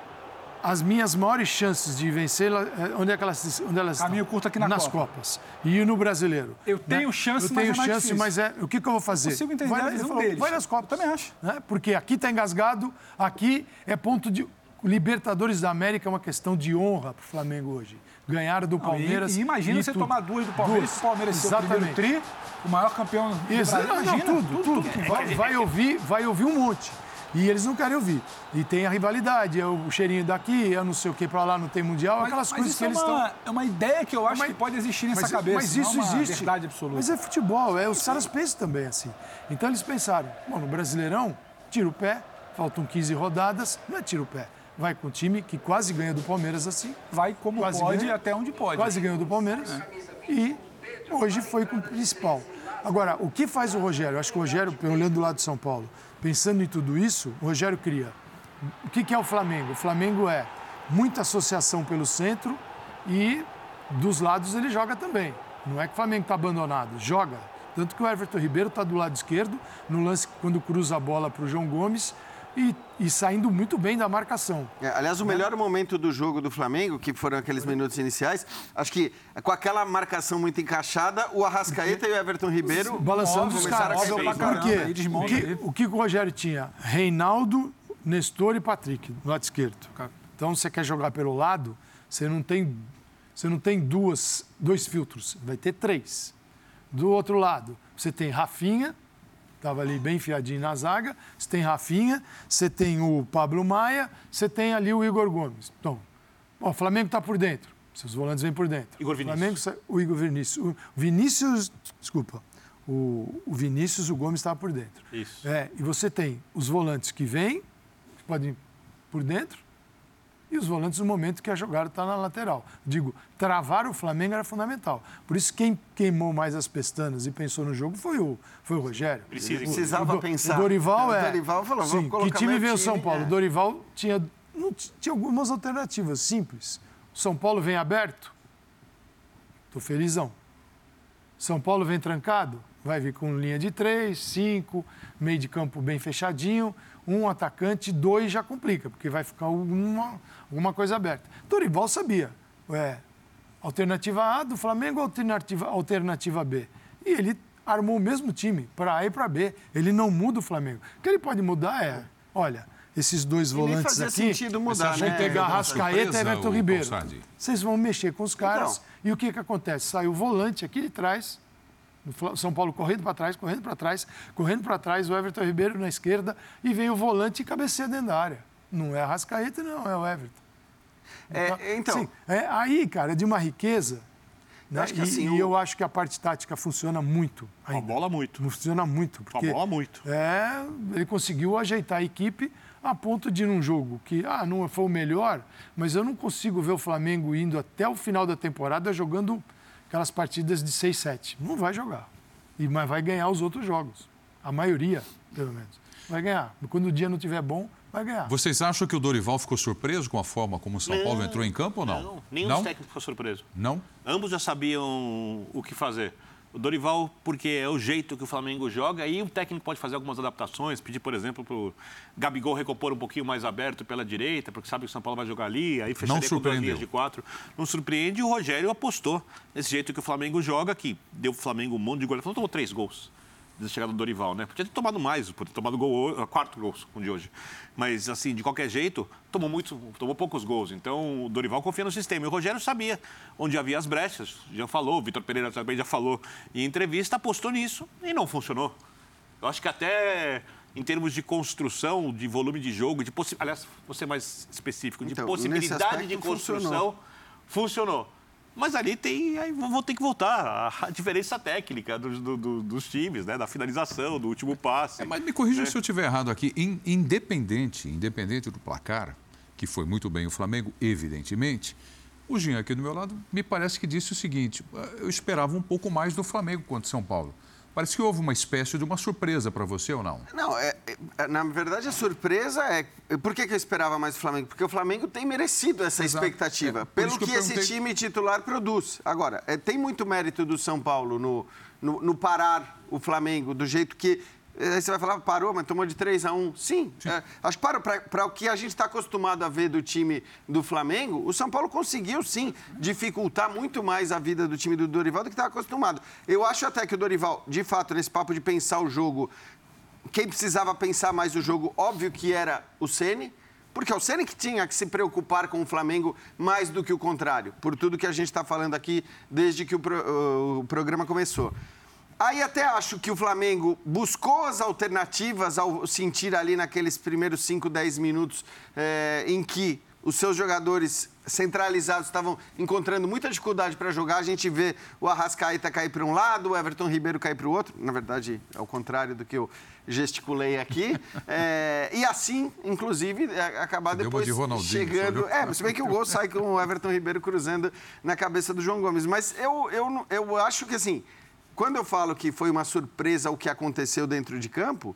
as minhas maiores chances de vencer, é, onde, é que elas, onde elas Caminho estão? curto aqui na Nas Copa. Copas. E no Brasileiro. Eu tenho chance, eu mas tenho é mais chance, mas é, o que, que eu vou fazer? consigo entender vai, a visão falou, deles. Vai nas Copas. Eu também acho. né? Porque aqui está engasgado, aqui é ponto de. Libertadores da América é uma questão de honra para o Flamengo hoje. Ganhar do Palmeiras. E, e imagina e você tudo. tomar duas do Palmeiras Duas. e o Palmeiras ser o primeiro tri, o maior campeão do Brasil. não, Imagina, tudo, tudo. Vai, vai ouvir, vai ouvir um monte. E eles não querem ouvir. E tem a rivalidade, é o cheirinho daqui, é não sei o que para lá, não tem mundial, Mas, aquelas mas coisas isso que é eles uma, estão. é uma ideia que eu acho Mas- que pode existir nessa Mas, cabeça. mas isso não é uma existe. verdade absoluta. Mas é futebol, é, os caras pensam também assim. Então eles pensaram, bom, no Brasileirão, tira o pé, faltam 15 rodadas, não é tira o pé. Vai com o time que quase ganha do Palmeiras assim, Vai como Quase pode ganha. e até onde pode. quase ganhou do Palmeiras e hoje foi com o principal. Agora, o que faz o Rogério? Acho que o Rogério, olhando do lado de São Paulo, pensando em tudo isso, o Rogério cria. O que é o Flamengo? O Flamengo é muita associação pelo centro e dos lados ele joga também. Não é que o Flamengo está abandonado, joga. Tanto que o Everton Ribeiro está do lado esquerdo, no lance quando cruza a bola para o João Gomes e, e saindo muito bem da marcação. É, aliás, o melhor momento do jogo do Flamengo, que foram aqueles minutos iniciais, acho que com aquela marcação muito encaixada, o Arrascaeta e o Everton Ribeiro balançando os caras. a Móvel pra cair. caramba, Por quê? aí O que, aí. o que o Rogério tinha? Reinaldo, Nestor e Patrick, do lado esquerdo. Então, você quer jogar pelo lado, você não tem, você não tem duas, dois filtros, vai ter três. Do outro lado, você tem Rafinha, estava ali bem fiadinho na zaga. Você tem Rafinha, você tem o Pablo Maia, você tem ali o Igor Gomes. Então, ó, o Flamengo está por dentro. Seus volantes vêm por dentro. Igor Vinícius. Flamengo, o Igor Vinícius. O Vinícius, desculpa. O, o Vinícius, o Gomes estava por dentro. Isso. É, e você tem os volantes que vêm, que podem ir por dentro, e os volantes no momento que a jogada está na lateral. Digo, travar o Flamengo era fundamental. Por isso, quem queimou mais as pestanas e pensou no jogo foi o, foi o Rogério. Precisa, O- precisava o, pensar. O Dorival O é. Dorival falou, sim, que time veio o São Paulo? é. O Dorival tinha, não, tinha algumas alternativas simples. O São Paulo vem aberto? Estou felizão. São Paulo vem trancado? Vai vir com linha de três, cinco, meio de campo bem fechadinho, um atacante, dois já complica, porque vai ficar alguma, alguma coisa aberta. Dorival sabia. É, alternativa A do Flamengo, alternativa, alternativa B. E ele armou o mesmo time, para A e para B. Ele não muda o Flamengo. O que ele pode mudar é, olha, esses dois nem volantes fazia aqui sentido mudar, né? pegar Uma Rascaeta e Everton Ribeiro. Vocês vão mexer com os caras Então. e o que, que acontece? Sai o volante aqui de trás, o São Paulo correndo para trás, correndo para trás, correndo para trás, o Everton Ribeiro na esquerda e vem o volante e cabeceia dentro da área. Não é a Rascaeta, não, é o Everton. É, então, Sim, é, aí, cara, é de uma riqueza. Né? acho que e, assim, e o- eu acho que a parte tática funciona muito. A bola muito. Funciona muito. Com a Porque bola muito. é, ele conseguiu ajeitar a equipe a ponto de, num jogo que ah, não foi o melhor, mas eu não consigo ver o Flamengo indo até o final da temporada jogando aquelas partidas de 6, 7. Não vai jogar. E, mas vai ganhar os outros jogos. A maioria, pelo menos. Vai ganhar. Quando o dia não estiver bom, vai ganhar. Vocês acham que o Dorival ficou surpreso com a forma como o São Paulo entrou em campo ou não? Não, nenhum não? dos técnicos ficou surpreso. Não? Ambos já sabiam o que fazer. O Dorival, porque é o jeito que o Flamengo joga, aí o técnico pode fazer algumas adaptações, pedir, por exemplo, para o Gabigol recompor um pouquinho mais aberto pela direita, porque sabe que o São Paulo vai jogar ali, aí fecharia com duas linhas de quatro. Não surpreende, e o Rogério apostou nesse jeito que o Flamengo joga, que deu o Flamengo um monte de gols. Ele falou, tomou três gols desde a chegada do Dorival, né? Podia ter tomado mais, podia ter tomado gol, quatro gols com o de hoje. Mas, assim, de qualquer jeito, tomou, muito, tomou poucos gols. Então, o Dorival confia no sistema. E o Rogério sabia onde havia as brechas. Já falou, o Vitor Pereira também já falou em entrevista, apostou nisso e não funcionou. Eu acho que até em termos de construção, de volume de jogo, de possi... aliás, vou ser mais específico, de Então, possibilidade de construção, funcionou. funcionou. Mas ali tem, aí vou ter que voltar, a diferença técnica dos, do- do- dos times, né? da finalização, do último passe. É, mas me corrija se eu estiver errado aqui. In- independente, independente do placar, que foi muito bem o Flamengo, evidentemente, o Jean aqui do meu lado me parece que disse o seguinte: "Ah, eu esperava um pouco mais do Flamengo contra São Paulo. Parece que houve uma espécie de uma surpresa para você ou não? Não, é, é- na verdade a surpresa é. Por que, que eu esperava mais o Flamengo? Porque o Flamengo tem merecido essa Exato. expectativa, É, pelo que, que eu esse perguntei. time titular produz. Agora, é, tem muito mérito do São Paulo no, no, no parar o Flamengo do jeito que. Aí você vai falar, parou, mas tomou de 3 a 1 Sim, é, acho que parou. Para o que a gente está acostumado a ver do time do Flamengo, o São Paulo conseguiu, sim, dificultar muito mais a vida do time do Dorival do que estava acostumado. Eu acho até que o Dorival, de fato, nesse papo de pensar o jogo, quem precisava pensar mais o jogo, óbvio que era o Ceni, porque é o Ceni que tinha que se preocupar com o Flamengo mais do que o contrário, por tudo que a gente está falando aqui desde que o, pro- o programa começou. Aí até acho que o Flamengo buscou as alternativas ao sentir ali naqueles primeiros 5, 10 minutos eh, em que os seus jogadores centralizados estavam encontrando muita dificuldade para jogar. A gente vê o Arrascaeta cair para um lado, o Everton Ribeiro cair para o outro. Na verdade, é o contrário do que eu gesticulei aqui. Eh, e assim, inclusive, eh, acabar Deu depois de chegando... É, se bem que o gol sai com o Everton Ribeiro cruzando na cabeça do João Gomes. Mas eu, eu, eu acho que, assim, quando eu falo que foi uma surpresa o que aconteceu dentro de campo,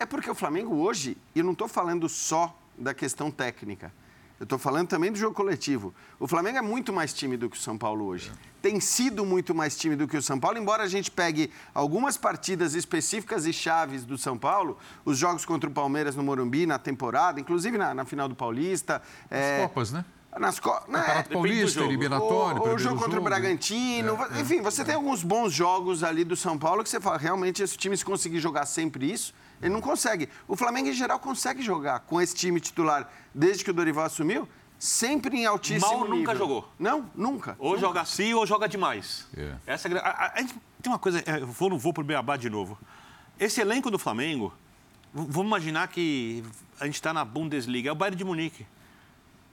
é porque o Flamengo hoje, e eu não estou falando só da questão técnica, eu estou falando também do jogo coletivo. O Flamengo é muito mais time do que o São Paulo hoje. Tem sido muito mais time do que o São Paulo, embora a gente pegue algumas partidas específicas e chaves do São Paulo, os jogos contra o Palmeiras no Morumbi na temporada, inclusive na, na final do Paulista. As é, Copas, né? Nas co... né, Paulista, jogo. eliminatório, o, jogo contra o jogo. Bragantino. É, é, Enfim, você tem alguns bons jogos ali do São Paulo que você fala, realmente, esse time, se conseguir jogar sempre isso, ele não consegue. O Flamengo, em geral, consegue jogar com esse time titular, desde que o Dorival assumiu, sempre em altíssimo Mal nunca nível. jogou. Não, nunca. Ou joga assim ou joga demais. É. Essa é a a, a- tem uma coisa, é, eu vou, não vou pro Beabá de novo. esse elenco do Flamengo, vamos imaginar que a gente está na Bundesliga, é o Bayern de Munique.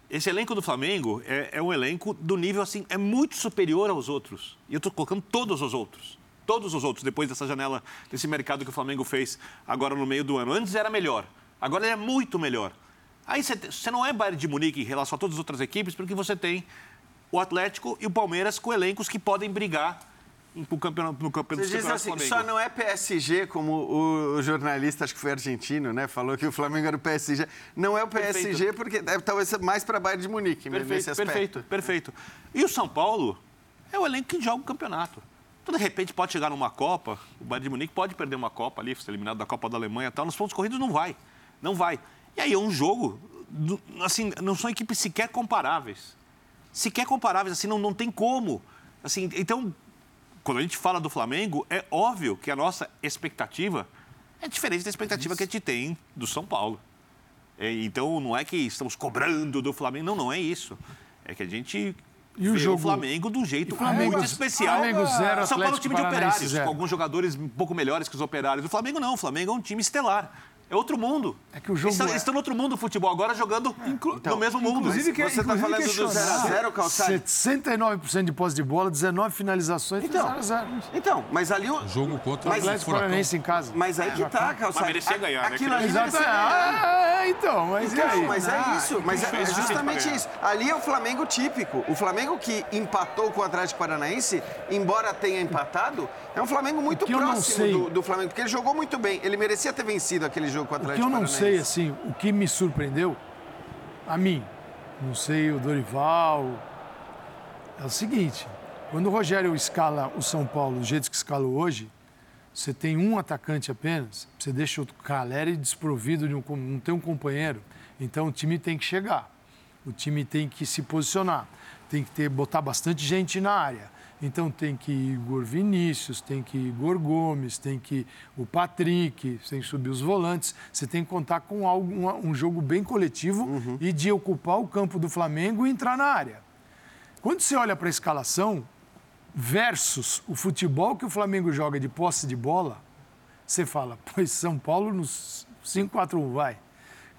Esse elenco do Flamengo é, é um elenco do nível assim, é muito superior aos outros. E eu estou colocando todos os outros. Todos os outros, depois dessa janela, desse mercado que o Flamengo fez agora no meio do ano. Antes era melhor, agora ele é muito melhor. Aí você, não é Bayern de Munique em relação a todas as outras equipes, porque você tem o Atlético e o Palmeiras com elencos que podem brigar pro campeonato, no campeonato Você campeonato assim, Flamengo. só não é PSG, como o, o jornalista, acho que foi argentino, né? Falou que o Flamengo era o PSG. Não é o PSG, porque deve talvez ser mais para Bayern de Munique nesse Perfeito, aspecto. perfeito, perfeito. E o São Paulo é o elenco que joga o campeonato. Então, de repente, pode chegar numa Copa, o Bayern de Munique pode perder uma Copa ali, ser eliminado da Copa da Alemanha e tal, nos pontos corridos não vai. Não vai. E aí é um jogo, assim, não são equipes sequer comparáveis. Sequer comparáveis, assim, não, não tem como. Assim, então, quando a gente fala do Flamengo, é óbvio que a nossa expectativa é diferente da expectativa que a gente tem do São Paulo. É, então, não é que estamos cobrando do Flamengo. Não, não é isso. É que a gente E o jogo? o Flamengo de um jeito Flamengo- muito especial. Flamengo zero, São Paulo é um time de operários, zero. com alguns jogadores um pouco melhores que os operários. O Flamengo não. O Flamengo é um time estelar. É outro mundo. É que o jogo Eles estão, é- estão no outro mundo do futebol, agora jogando no mesmo mundo. inclusive que- Você está falando do questionar- 0x0, Calçado? 69% de posse de bola, 19 finalizações, Então. 0 a 0 Então, mas ali o... Jogo contra Mas o Atlético. Paranaense em casa. Mas aí que tá, Calçado. Mas merecia ganhar, né? Aquilo ali merecia ganhar. Ah, é, então, mas Então, aí? mas é isso, mas é, é difícil justamente ganhar. isso. Ali é o Flamengo típico. O Flamengo que empatou com o Atlético Paranaense, embora tenha empatado, é um Flamengo muito próximo sei- do, do Flamengo, porque ele jogou muito bem. Ele merecia ter vencido aquele jogo com o O que Atlético eu não Paranaense. sei, assim, o que me surpreendeu, a mim, não sei o Dorival, é o seguinte, quando o Rogério escala o São Paulo do jeito que escalou hoje, você tem um atacante apenas, você deixa o Caleri desprovido, de um, não tem um companheiro, então o time tem que chegar, o time tem que se posicionar, tem que ter, botar bastante gente na área. Então tem que Igor Vinícius, tem que Igor Gomes, tem que o Patrick, tem que subir os volantes. Você tem que contar com algo, um, um jogo bem coletivo e de ocupar o campo do Flamengo e entrar na área. Quando você olha para a escalação versus o futebol que o Flamengo joga de posse de bola, você fala, pois São Paulo nos 5-4-1 vai.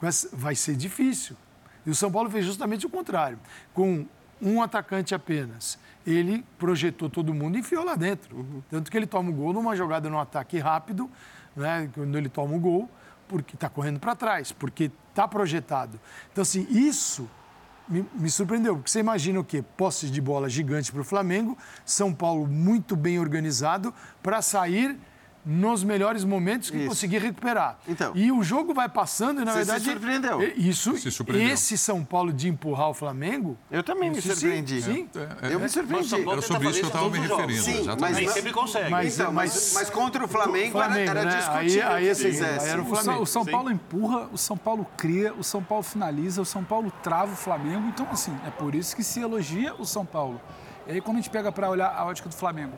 Mas vai ser difícil. E o São Paulo fez justamente o contrário. Com um atacante apenas, ele projetou todo mundo e enfiou lá dentro. Tanto que ele toma o gol numa jogada no ataque rápido, né, quando ele toma o gol, porque está correndo para trás, porque está projetado. Então, assim, isso me, me surpreendeu, porque você imagina o quê? Posse de bola gigante para o Flamengo, São Paulo muito bem organizado para sair nos melhores momentos que Isso. conseguir recuperar. Então. E o jogo vai passando e, na Você se verdade. surpreendeu. é- Isso, Se surpreendeu. esse São Paulo de empurrar o Flamengo. Eu também me isso sim, surpreendi. Sim, Eu me surpreendi. Era sobre isso que eu estava me referindo. Sim, exatamente. mas Nem sempre consegue. Mas- Então, mas, mas contra o Flamengo, Flamengo, era, era né? discutível Aí- aí esse- fizesse. aí era o Flamengo. o São Sim. Paulo empurra, o São Paulo cria, o São Paulo finaliza, o São Paulo trava o Flamengo. Então, assim, é por isso que se elogia o São Paulo. E aí, quando a gente pega para olhar a ótica do Flamengo,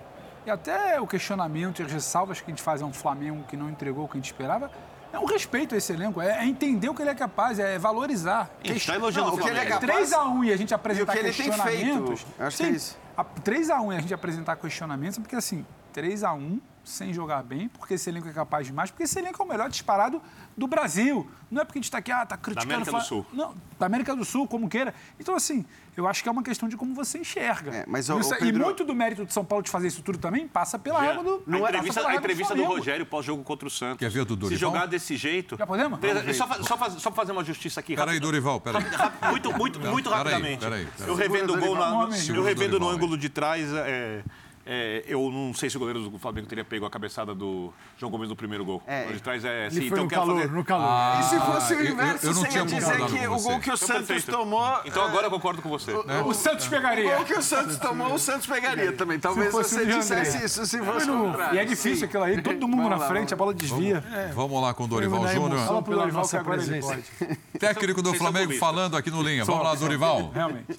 e até o questionamento e as ressalvas que a gente faz a um Flamengo que não entregou o que a gente esperava, é um respeito a esse elenco, é, é entender o que ele é capaz, é valorizar. A gente tá elogiando Não, o o que ele é capaz- 3x1 e a gente apresentar que ele tem questionamentos. feito, acho que é isso. a 3x1 e a gente apresentar questionamentos, porque assim, 3x1 sem jogar bem, porque esse elenco é capaz demais, porque esse elenco é o melhor disparado do Brasil. Não é porque a gente está aqui, ah, tá criticando. América fala- do Sul. Não, da América do Sul, como queira. Então, assim, eu acho que é uma questão de como você enxerga. É, mas, e, isso- ô, e Pedro- muito do mérito de São Paulo de fazer isso tudo também passa pela Já. régua do. a passa entrevista, pela a entrevista do Flamengo. Rogério pós-jogo contra o Santos. Quer ver a do Se Dorival? jogar desse jeito. Já podemos? Três- só, só, faz- só fazer uma justiça aqui. Peraí, rápido. Dorival, peraí. Muito, muito, muito peraí, rapidamente. peraí, peraí. Eu revendo o gol na, eu revendo no ângulo de trás. é, é, eu não sei se o goleiro do Flamengo teria pego a cabeçada do João Gomes no primeiro gol. É. O de trás é. ele sim, foi então no calor, fazer- no calor. Ah, E se fosse o eu- eu- inverso, eu não você tinha ia dizer que o gol que o Então, Santos perfeito. tomou... Então agora eu concordo com você. O Santos O pegaria. gol que o Santos tomou, o Santos pegaria também. Talvez você o dissesse isso se fosse o contrário. E é difícil Sim. aquilo aí, todo mundo Vamos na frente, a bola desvia. Vamos lá com o Dorival Júnior. Fala pro Dorival que agora ele presença. pode. Técnico do Flamengo falando aqui no Linha. Vamos lá, Dorival. Realmente.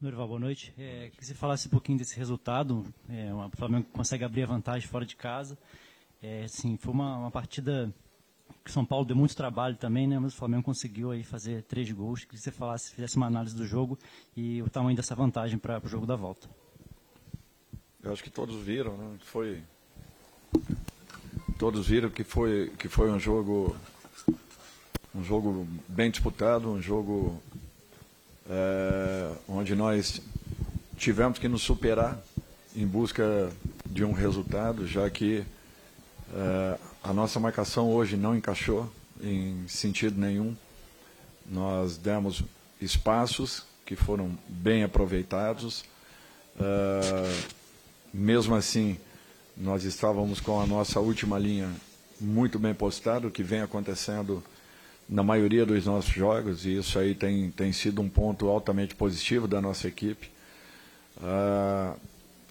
Dorival, boa noite. É, que você falasse um pouquinho desse resultado. É, o Flamengo consegue abrir a vantagem fora de casa. É, assim, foi uma, uma partida que o São Paulo deu muito trabalho também, né? Mas o Flamengo conseguiu aí fazer três gols. Que você falasse, fizesse uma análise do jogo e o tamanho dessa vantagem para o jogo da volta. Eu acho que todos viram, né? Foi todos viram que foi, que foi um jogo um jogo bem disputado, um jogo é, onde nós tivemos que nos superar em busca de um resultado, já que é, a nossa marcação hoje não encaixou em sentido nenhum. Nós demos espaços que foram bem aproveitados. É, mesmo assim, nós estávamos com a nossa última linha muito bem postada, o que vem acontecendo na maioria dos nossos jogos, e isso aí tem, tem sido um ponto altamente positivo da nossa equipe. Uh,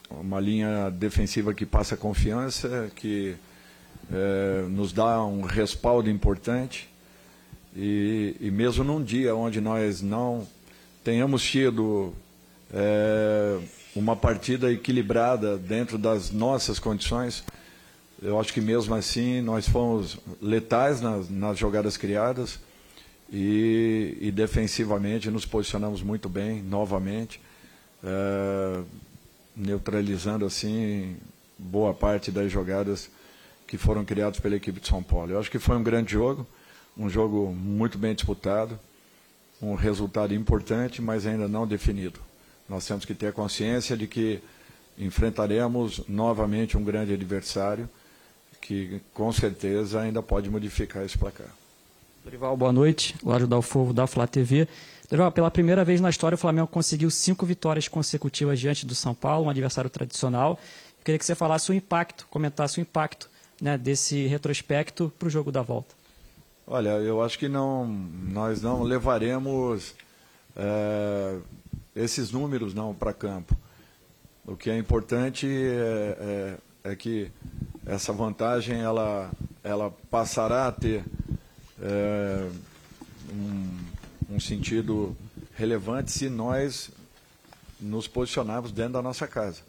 uma linha defensiva que passa confiança, que uh, nos dá um respaldo importante. E, e, mesmo num dia onde nós não tenhamos tido uh, uma partida equilibrada dentro das nossas condições, eu acho que mesmo assim nós fomos letais nas, nas jogadas criadas e, e, defensivamente nos posicionamos muito bem novamente, é, neutralizando assim boa parte das jogadas que foram criadas pela equipe de São Paulo. Eu acho que foi um grande jogo, um jogo muito bem disputado, um resultado importante, mas ainda não definido. Nós temos que ter consciência de que enfrentaremos novamente um grande adversário que com certeza ainda pode modificar esse placar. Dorival, boa noite. Lário Dalfovo, da Flá TV. Dorival, pela primeira vez na história, o Flamengo conseguiu cinco vitórias consecutivas diante do São Paulo, um adversário tradicional. Eu queria que você falasse o impacto, comentasse o impacto né, desse retrospecto para o jogo da volta. Olha, eu acho que não, nós não levaremos é, esses números não para campo. O que é importante é, é, é que essa vantagem ela, ela passará a ter é, um, um sentido relevante se nós nos posicionarmos dentro da nossa casa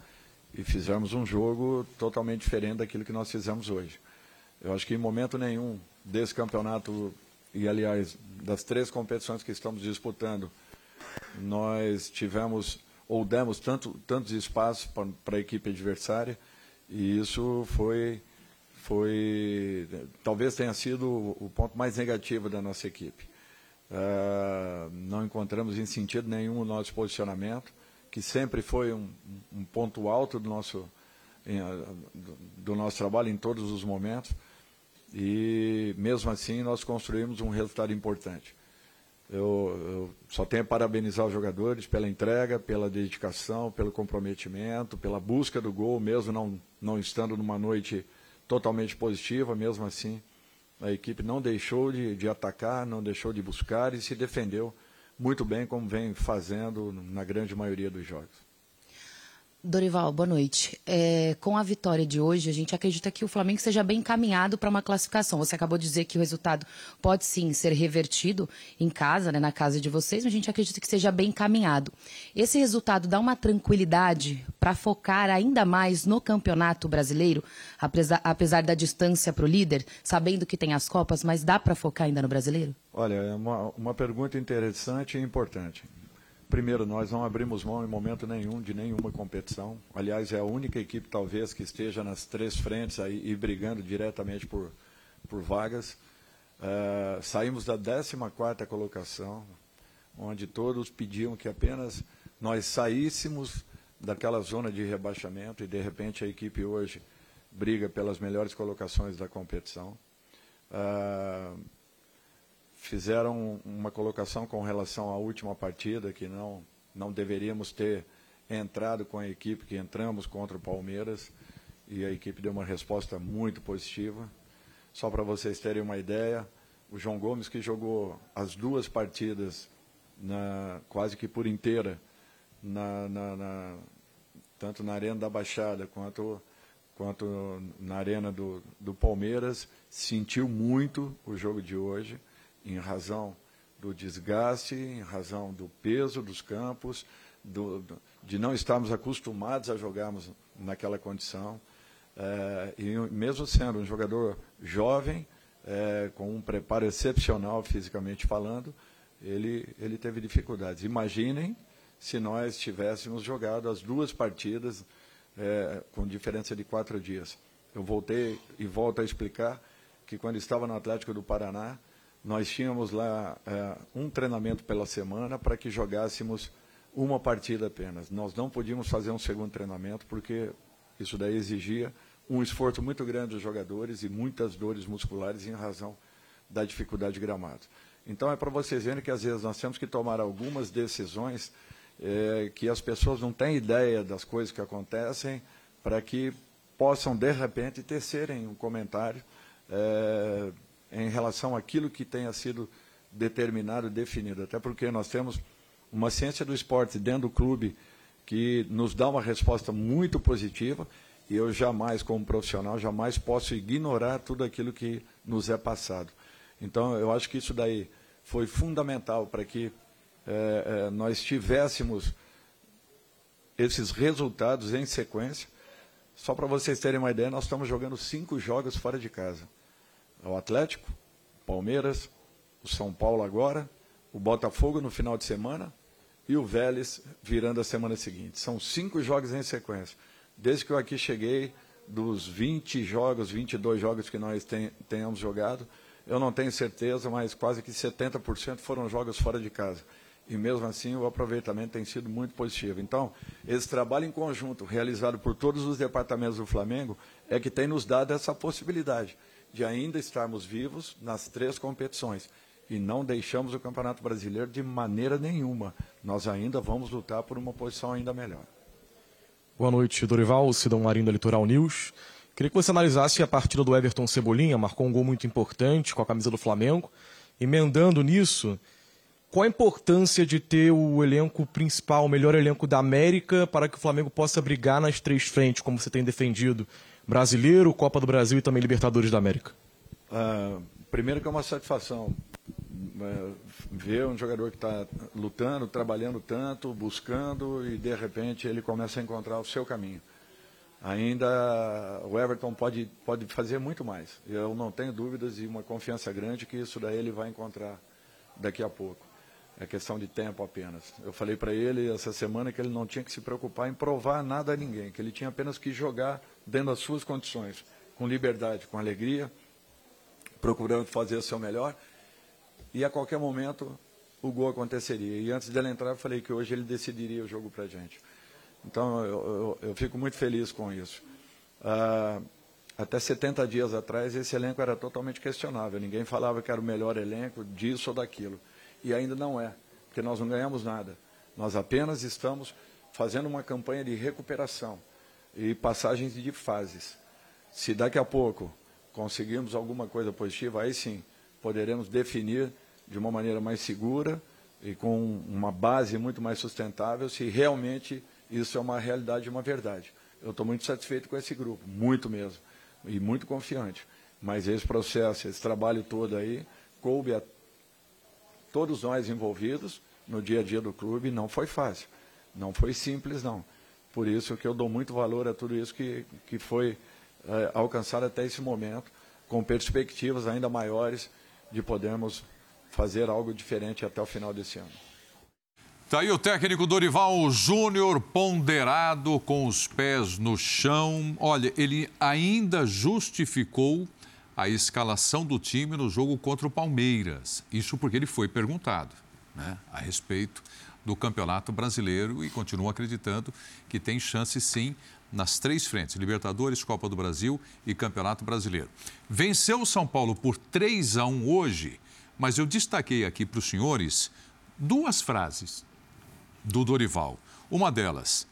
e fizermos um jogo totalmente diferente daquilo que nós fizemos hoje. Eu acho que em momento nenhum desse campeonato, e aliás, das três competições que estamos disputando, nós tivemos ou demos tanto, tantos espaços para a equipe adversária e isso foi, foi talvez tenha sido o ponto mais negativo da nossa equipe. Uh, não encontramos em sentido nenhum o nosso posicionamento, que sempre foi um, um ponto alto do nosso, em, do nosso trabalho em todos os momentos. E mesmo assim nós construímos um resultado importante. Eu, eu, só tenho a parabenizar os jogadores pela entrega, pela dedicação, pelo comprometimento, pela busca do gol, mesmo não, não estando numa noite totalmente positiva, mesmo assim a equipe não deixou de, de atacar, não deixou de buscar e se defendeu muito bem, como vem fazendo na grande maioria dos jogos. Dorival, boa noite. É, com a vitória de hoje, a gente acredita que o Flamengo seja bem encaminhado para uma classificação. Você acabou de dizer que o resultado pode sim ser revertido em casa, né, na casa de vocês, mas a gente acredita que seja bem encaminhado. Esse resultado dá uma tranquilidade para focar ainda mais no campeonato brasileiro, apesar, apesar da distância para o líder, sabendo que tem as Copas, mas dá para focar ainda no brasileiro? Olha, é uma, uma pergunta interessante e importante. Primeiro, nós não abrimos mão em momento nenhum de nenhuma competição. Aliás, é a única equipe, talvez, que esteja nas três frentes aí e brigando diretamente por, por vagas. Uh, saímos da 14 colocação, onde todos pediam que apenas nós saíssemos daquela zona de rebaixamento e, de repente, a equipe hoje briga pelas melhores colocações da competição. Uh, fizeram uma colocação com relação à última partida, que não, não deveríamos ter entrado com a equipe que entramos contra o Palmeiras, e a equipe deu uma resposta muito positiva. Só para vocês terem uma ideia, o João Gomes, que jogou as duas partidas na, quase que por inteira, na, na, na, tanto na Arena da Baixada quanto, quanto na Arena do, do Palmeiras, sentiu muito o jogo de hoje em razão do desgaste, em razão do peso dos campos, do, do, de não estarmos acostumados a jogarmos naquela condição. É, e mesmo sendo um jogador jovem, é, com um preparo excepcional fisicamente falando, ele, ele teve dificuldades. Imaginem se nós tivéssemos jogado as duas partidas é, com diferença de quatro dias. eu voltei e volto a explicar que quando estava no Atlético do Paraná, nós tínhamos lá é, um treinamento pela semana para que jogássemos uma partida apenas. Nós não podíamos fazer um segundo treinamento porque isso daí exigia um esforço muito grande dos jogadores e muitas dores musculares em razão da dificuldade de gramado. Então é para vocês verem que às vezes nós temos que tomar algumas decisões é, que as pessoas não têm ideia das coisas que acontecem para que possam de repente tecerem um comentário é, em relação àquilo que tenha sido determinado, definido. Até porque nós temos uma ciência do esporte dentro do clube que nos dá uma resposta muito positiva e eu jamais, como profissional, jamais posso ignorar tudo aquilo que nos é passado. Então, eu acho que isso daí foi fundamental para que é, é, nós tivéssemos esses resultados em sequência. Só para vocês terem uma ideia, nós estamos jogando cinco jogos fora de casa. O Atlético, o Palmeiras, o São Paulo agora, o Botafogo no final de semana e o Vélez virando a semana seguinte. São cinco jogos em sequência. Desde que eu aqui cheguei, dos 20 jogos, 22 jogos que nós ten, tenhamos jogado, eu não tenho certeza, mas quase que 70% foram jogos fora de casa. E mesmo assim o aproveitamento tem sido muito positivo. Então, esse trabalho em conjunto, realizado por todos os departamentos do Flamengo, é que tem nos dado essa possibilidade de ainda estarmos vivos nas três competições. E não deixamos o Campeonato Brasileiro de maneira nenhuma. Nós ainda vamos lutar por uma posição ainda melhor. Boa noite, Dorival, Cidão Marinho da Litoral News. Queria que você analisasse a partida do Everton Cebolinha, marcou um gol muito importante com a camisa do Flamengo. Emendando nisso, qual a importância de ter o elenco principal, o melhor elenco da América, para que o Flamengo possa brigar nas três frentes, como você tem defendido? Brasileiro, Copa do Brasil e também Libertadores da América. Uh, primeiro que é uma satisfação uh, ver um jogador que está lutando, trabalhando tanto, buscando e de repente ele começa a encontrar o seu caminho. Ainda o Everton pode, pode fazer muito mais. Eu não tenho dúvidas e uma confiança grande que isso daí ele vai encontrar daqui a pouco. É questão de tempo apenas. Eu falei para ele essa semana que ele não tinha que se preocupar em provar nada a ninguém, que ele tinha apenas que jogar dentro das suas condições, com liberdade, com alegria, procurando fazer o seu melhor. E a qualquer momento o gol aconteceria. E antes dele entrar, eu falei que hoje ele decidiria o jogo para a gente. Então, eu, eu, eu, fico muito feliz com isso. Ah, até 70 dias atrás, esse elenco era totalmente questionável. Ninguém falava que era o melhor elenco disso ou daquilo. E ainda não é, porque nós não ganhamos nada. Nós apenas estamos fazendo uma campanha de recuperação e passagens de fases. Se daqui a pouco conseguirmos alguma coisa positiva, aí sim poderemos definir de uma maneira mais segura e com uma base muito mais sustentável se realmente isso é uma realidade uma verdade. Eu estou muito satisfeito com esse grupo, muito mesmo, e muito confiante. Mas esse processo, esse trabalho todo aí, coube a todos nós envolvidos no dia a dia do clube, não foi fácil. Não foi simples, não. Por isso que eu dou muito valor a tudo isso que, que foi é, alcançado até esse momento, com perspectivas ainda maiores de podermos fazer algo diferente até o final desse ano. Tá aí o técnico Dorival Júnior, ponderado, com os pés no chão. Olha, ele ainda justificou a escalação do time no jogo contra o Palmeiras. Isso porque ele foi perguntado né, a respeito do Campeonato Brasileiro e continua acreditando que tem chance sim nas três frentes: Libertadores, Copa do Brasil e Campeonato Brasileiro. Venceu o São Paulo por 3 a 1 hoje, mas eu destaquei aqui para os senhores duas frases do Dorival. Uma delas,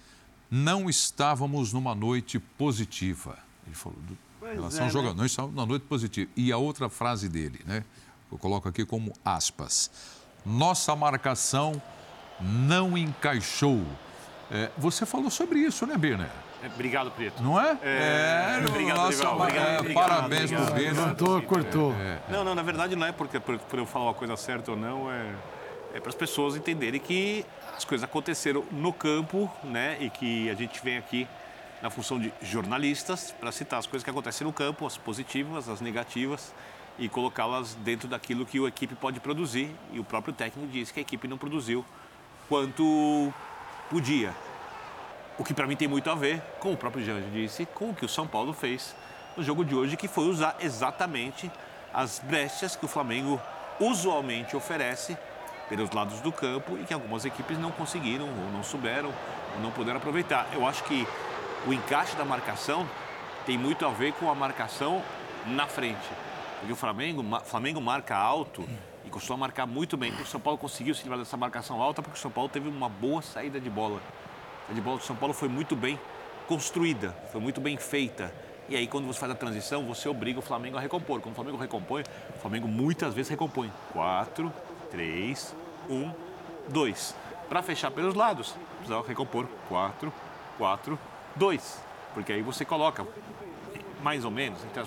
não estávamos numa noite positiva. Ele falou, relação é, ao jogador, né? não estávamos numa noite positiva. E a outra frase dele, né? Eu coloco aqui como aspas. Nossa marcação não encaixou. É, você falou sobre isso, né, Birner? É, obrigado, Preto. Não é? É, é obrigado, nossa, obrigado, é, obrigado, Parabéns para o Birner. Cortou. É, não, não, na verdade não é porque por, por eu falar uma coisa certa ou não, é, é para as pessoas entenderem que as coisas aconteceram no campo, né? E que a gente vem aqui na função de jornalistas para citar as coisas que acontecem no campo, as positivas, as negativas e colocá-las dentro daquilo que a equipe pode produzir. E o próprio técnico disse que a equipe não produziu quanto podia. O que para mim tem muito a ver com o próprio Jange disse, com o que o São Paulo fez no jogo de hoje, que foi usar exatamente as brechas que o Flamengo usualmente oferece pelos lados do campo e que algumas equipes não conseguiram, ou não souberam, ou não puderam aproveitar. Eu acho que o encaixe da marcação tem muito a ver com a marcação na frente. Porque o Flamengo, Flamengo marca alto e costuma marcar muito bem. O São Paulo conseguiu se livrar dessa marcação alta porque o São Paulo teve uma boa saída de bola. A de bola do São Paulo foi muito bem construída, foi muito bem feita. E aí, quando você faz a transição, você obriga o Flamengo a recompor. Quando o Flamengo recompõe, o Flamengo muitas vezes recompõe. Quatro, três, um, dois. Para fechar pelos lados, precisa recompor quatro, quatro, dois. Porque aí você coloca mais ou menos, então,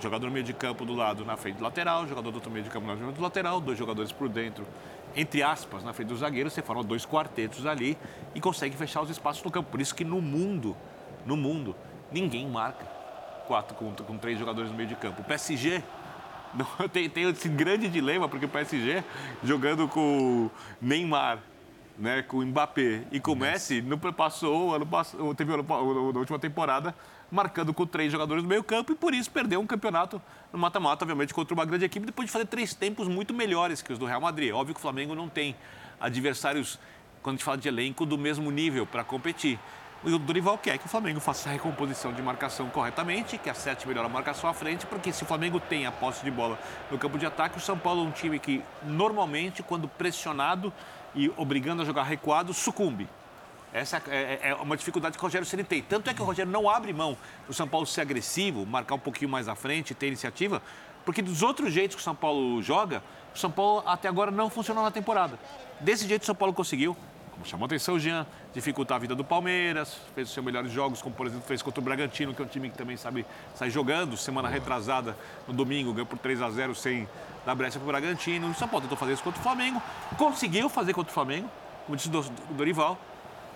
jogador no meio de campo do lado na frente do lateral, jogador do outro meio de campo na frente do lateral, dois jogadores por dentro, entre aspas, na frente do zagueiro, você forma dois quartetos ali e consegue fechar os espaços no campo. Por isso que no mundo, no mundo, ninguém marca quatro com, com três jogadores no meio de campo. O PSG não, tem, tem esse grande dilema, porque o PSG jogando com Neymar, né, com o Mbappé e com o Messi, não passou, ano, teve na última temporada marcando com três jogadores no meio campo e por isso perdeu um campeonato no mata-mata, obviamente, contra uma grande equipe, depois de fazer três tempos muito melhores que os do Real Madrid. Óbvio que o Flamengo não tem adversários, quando a gente fala de elenco, do mesmo nível para competir. O Dorival quer que o Flamengo faça a recomposição de marcação corretamente, que acerte melhor a marcação à frente, porque se o Flamengo tem a posse de bola no campo de ataque, o São Paulo é um time que, normalmente, quando pressionado e obrigando a jogar recuado, sucumbe. Essa é, é, é uma dificuldade que o Rogério Ceni tem. Tanto é que o Rogério não abre mão do São Paulo ser agressivo, marcar um pouquinho mais à frente, ter iniciativa, porque dos outros jeitos que o São Paulo joga, o São Paulo até agora não funcionou na temporada. Desse jeito o São Paulo conseguiu. Como chamou atenção o Jean, dificultar a vida do Palmeiras, fez os seus melhores jogos, como por exemplo fez contra o Bragantino, que é um time que também sabe sair jogando. Semana retrasada, no domingo, ganhou por 3 a 0 sem dar brecha para o Bragantino. O São Paulo tentou fazer isso contra o Flamengo, conseguiu fazer contra o Flamengo, como disse o Dorival.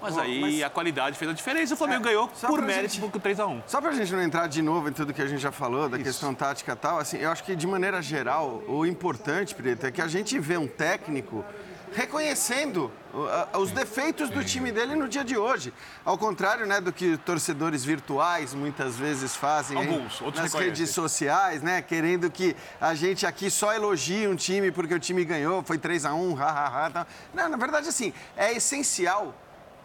Mas aí mas... a qualidade fez a diferença. O Flamengo é, ganhou por mérito gente... por 3x1. Só pra gente não entrar de novo em tudo que a gente já falou, da Isso. questão tática e tal, assim, eu acho que de maneira geral, o importante, Preto, é que a gente vê um técnico reconhecendo os defeitos do time dele no dia de hoje. Ao contrário né, do que torcedores virtuais muitas vezes fazem Alguns, nas redes sociais, né? Querendo que a gente aqui só elogie um time porque o time ganhou, foi 3 a 1 hahaha. Não, na verdade, assim, é essencial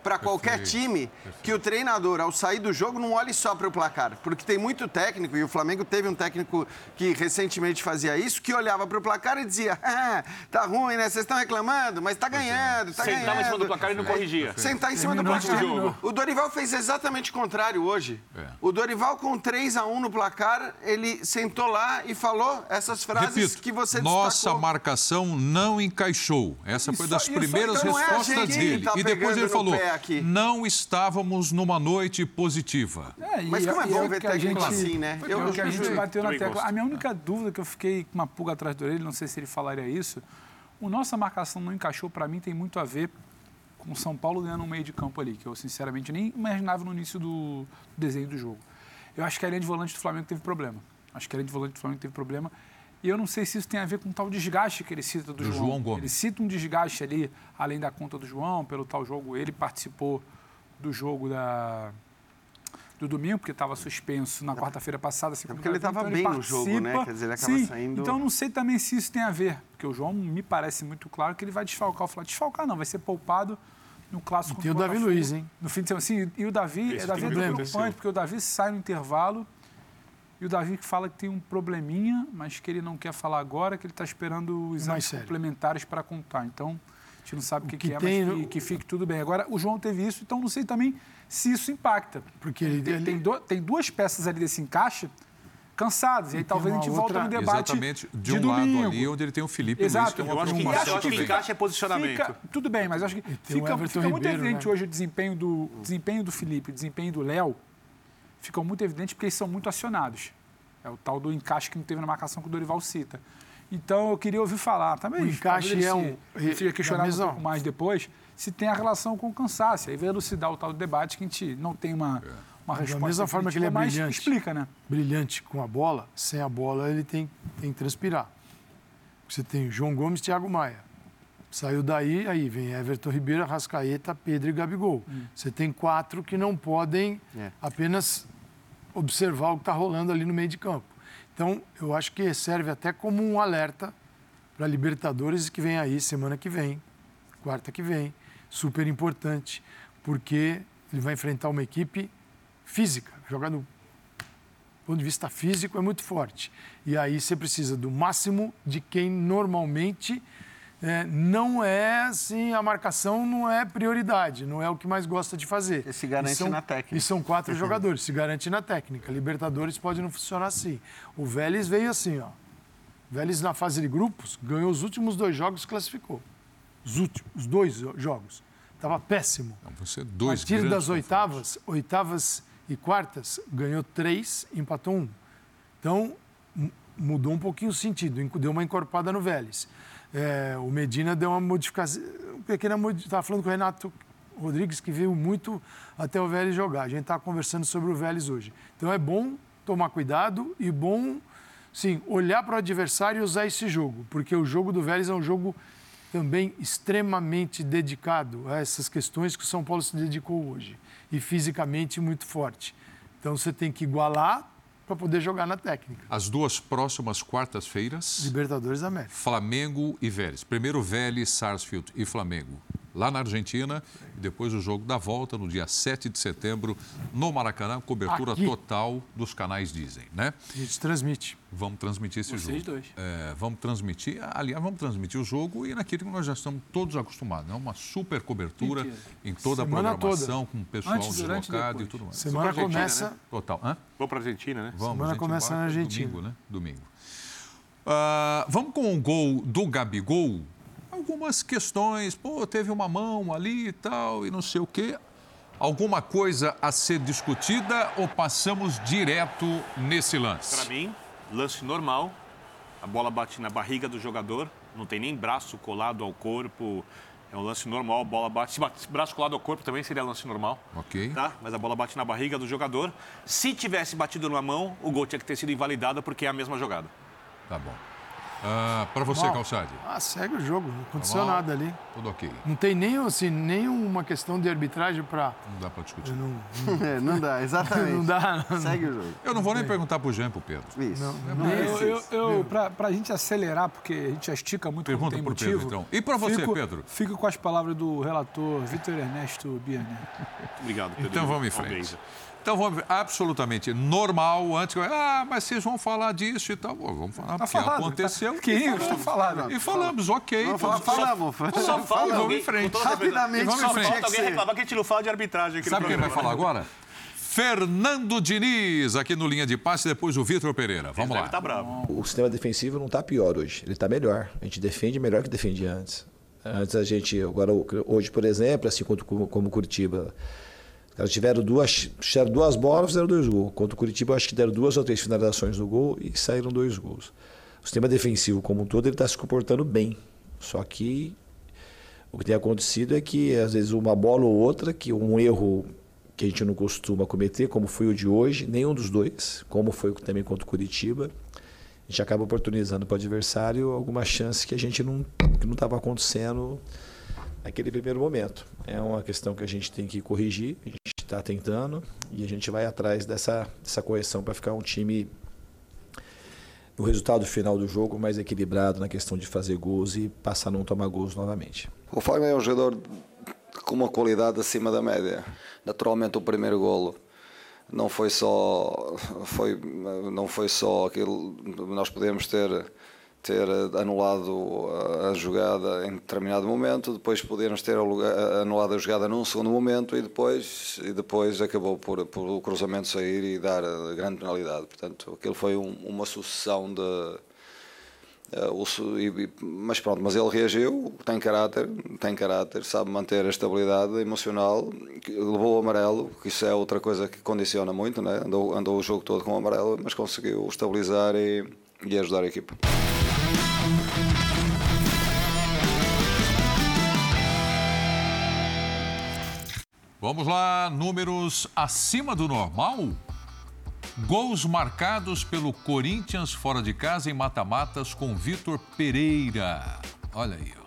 para qualquer time Perfeito. que o treinador, ao sair do jogo, não olhe só para o placar. Porque tem muito técnico, e o Flamengo teve um técnico que recentemente fazia isso, que olhava para o placar e dizia: ah, tá ruim, né? Vocês estão reclamando, mas tá é. ganhando, tá ganhando. Sentava em cima do placar e não corrigia. Sentar em cima do placar. O Dorival fez exatamente o contrário hoje. É. O Dorival, com 3 a 1 no placar, ele sentou lá e falou essas frases Repito, que você Nossa destacou. marcação não encaixou. Essa foi das primeiras então respostas é dele. Tá e depois ele falou: aqui. Não estávamos numa noite positiva. É, Mas como é bom ver técnico gente, assim, né? Eu, eu, que a gente bateu na tecla. A minha única dúvida que eu fiquei com uma pulga atrás do orelha, não sei se ele falaria isso, o nossa marcação não encaixou, para mim, tem muito a ver com o São Paulo ganhando um meio de campo ali, que eu, sinceramente, nem imaginava no início do desenho do jogo. Eu acho que a linha de volante do Flamengo teve problema. Acho que a linha de volante do Flamengo teve problema. E eu não sei se isso tem a ver com o tal desgaste que ele cita do, do João. João Gomes. Ele cita um desgaste ali, além da conta do João, pelo tal jogo. Ele participou do jogo da, do domingo, porque estava suspenso na quarta-feira passada. É porque ele estava então bem no jogo, né? Quer dizer, ele acaba Sim, saindo... Então, não sei também se isso tem a ver, porque o João me parece muito claro que ele vai desfalcar o Flamengo. Desfalcar não, vai ser poupado no clássico. E tem o Davi Luiz, hein? No fim de semana. Sim, e o Davi, Esse Davi é preocupante, porque o Davi sai no intervalo e o Davi fala que tem um probleminha, mas que ele não quer falar agora, que ele está esperando os exames complementares para contar. Então, a gente não sabe o que, que, que é, tem, mas que, que, fique tudo bem. Agora, o João teve isso, então não sei também se isso impacta. Porque ele, tem, ele... Tem, do, tem, duas peças ali desse encaixe cansadas. E aí talvez a gente outra... volta no debate Exatamente, de, de um domingo. lado ali, onde ele tem o Felipe Exato. Luiz, que é eu acho que, acho que encaixe é posicionamento. Fica, tudo bem, mas acho que fica, fica muito evidente né? hoje o desempenho do, desempenho do Felipe, o desempenho do Léo, ficam muito evidentes porque eles são muito acionados. É o tal do encaixe que não teve na marcação que o Dorival cita. Então, eu queria ouvir falar também. O encaixe é um... Fica questionar um pouco mais depois se tem a relação com o cansaço. Aí vai elucidar o tal do debate que a gente não tem uma, uma resposta. Da mesma forma que ele é brilhante. explica, né? Brilhante com a bola, sem a bola ele tem, tem que transpirar. Você tem João Gomes e Thiago Maia. Saiu daí, aí vem Everton Ribeiro, Rascaeta, Pedro e Gabigol. Hum. Você tem quatro que não podem é. apenas observar o que está rolando ali no meio de campo. Então, eu acho que serve até como um alerta para Libertadores que vem aí semana que vem, quarta que vem, super importante, porque ele vai enfrentar uma equipe física, jogar do ponto de vista físico é muito forte. E aí você precisa do máximo de quem normalmente é, não é assim, a marcação não é prioridade, não é o que mais gosta de fazer. E se garante e são, na técnica. E são quatro jogadores, se garante na técnica. Libertadores pode não funcionar assim. O Vélez veio assim, ó. O Vélez na fase de grupos ganhou os últimos dois jogos, classificou. Os últimos, os dois jogos. Estava péssimo. Então, você dois A partir das oitavas, oitavas e quartas, ganhou três, empatou um. Então, mudou um pouquinho o sentido, deu uma encorpada no Vélez. É, o Medina deu uma modificação, pequena modificação. Estava falando com o Renato Rodrigues, que veio muito até o Vélez jogar. A gente está conversando sobre o Vélez hoje. Então, é bom tomar cuidado e bom, sim, olhar para o adversário e usar esse jogo, porque o jogo do Vélez é um jogo também extremamente dedicado a essas questões que o São Paulo se dedicou hoje e fisicamente muito forte. Então você tem que igualar para poder jogar na técnica. As duas próximas quartas-feiras, Libertadores da América. Flamengo e Vélez. Primeiro Vélez, Sarsfield e Flamengo, lá na Argentina. E depois o jogo da volta, no dia 7 de setembro, no Maracanã. Cobertura Aqui. total dos canais Dizem, né? A gente transmite. Vamos transmitir esse Vocês jogo. dois. É, vamos transmitir, aliás, vamos transmitir o jogo e naquilo que nós já estamos todos acostumados, né? Uma super cobertura Mentira. em toda a Semana programação, com o pessoal Antes, e deslocado e tudo mais. Semana começa. né? Total. Hã? Vou para a Argentina, né? Vamos, Semana a começa na Argentina. Domingo, né? Domingo. Ah, vamos com o gol do Gabigol. Algumas questões, pô, teve uma mão ali e tal, e não sei o quê. Alguma coisa a ser discutida ou passamos direto nesse lance? Para mim, lance normal. A bola bate na barriga do jogador, não tem nem braço colado ao corpo. É um lance normal, a bola bate. Se bate braço colado ao corpo também seria lance normal. Ok. Tá? Mas a bola bate na barriga do jogador. Se tivesse batido na mão, o gol tinha que ter sido invalidado porque é a mesma jogada. Tá bom. Ah, Para você, Bom. Calçade, Ah, segue o jogo, não aconteceu Normal. nada ali. tudo ok. Não tem nem, assim, nenhuma questão de arbitragem para. Não dá para discutir. Não, É, não dá, exatamente. não dá. Não, Segue o jogo. Eu não vou nem perguntar para o Jean e para o Pedro. Isso. não, Eu, eu, eu pra, pra gente acelerar, porque a gente já estica muito Pergunta pro motivo. Pedro, então. E pra você, fico, Pedro? Fico com as palavras do relator Vitor Ernesto Bianchi. Obrigado, Pedro. Então vamos em frente. Então vamos ver, absolutamente normal. Antes, ah, mas vocês vão falar disso e tal. Vamos falar, porque falado, aconteceu. tá- Queriam, está falado. E falamos, ok. Falar, falamos. Só fala, vamos em frente. Rapidamente, Vamos em só frente. Falta que alguém reclamar que a gente não fala de arbitragem aqui Sabe quem vai falar agora? Fernando Diniz, aqui no Linha de Passe, depois o Vitor Pereira. Vamos lá. estar bravo. O sistema defensivo não está pior hoje, ele está melhor. A gente defende melhor que defendia antes. Antes a gente, agora hoje, por exemplo, assim como, como Curitiba, caras tiveram duas, tiveram duas bolas, fizeram dois gols. Contra o Curitiba, acho que deram duas ou três finalizações no gol e saíram dois gols. O sistema defensivo como um todo ele está se comportando bem. Só que o que tem acontecido é que às vezes uma bola ou outra, que um erro que a gente não costuma cometer, como foi o de hoje, nenhum dos dois, como foi também contra o Curitiba, a gente acaba oportunizando para o adversário alguma chance que a gente não estava acontecendo naquele primeiro momento. É uma questão que a gente tem que corrigir, a gente está tentando e a gente vai atrás dessa, dessa correção para ficar um time no resultado final do jogo mais equilibrado na questão de fazer gols e passar a não tomar gols novamente. O Fagner é um jogador com uma qualidade acima da média. Naturalmente o primeiro golo não foi só foi não foi só aquilo nós podemos ter ter anulado a jogada em determinado momento, depois podemos ter anulado a jogada num segundo momento e depois e depois acabou por, por o cruzamento sair e dar grande penalidade. Portanto, aquilo foi um, uma sucessão de Uh, mas pronto, mas ele reagiu, tem caráter, tem caráter, sabe manter a estabilidade emocional, levou o amarelo, que isso é outra coisa que condiciona muito, né? andou, andou o jogo todo com o amarelo, mas conseguiu estabilizar e, e ajudar a equipa. Vamos lá, números acima do normal? Gols marcados pelo Corinthians fora de casa em mata-matas com Vitor Pereira. Olha aí, ó.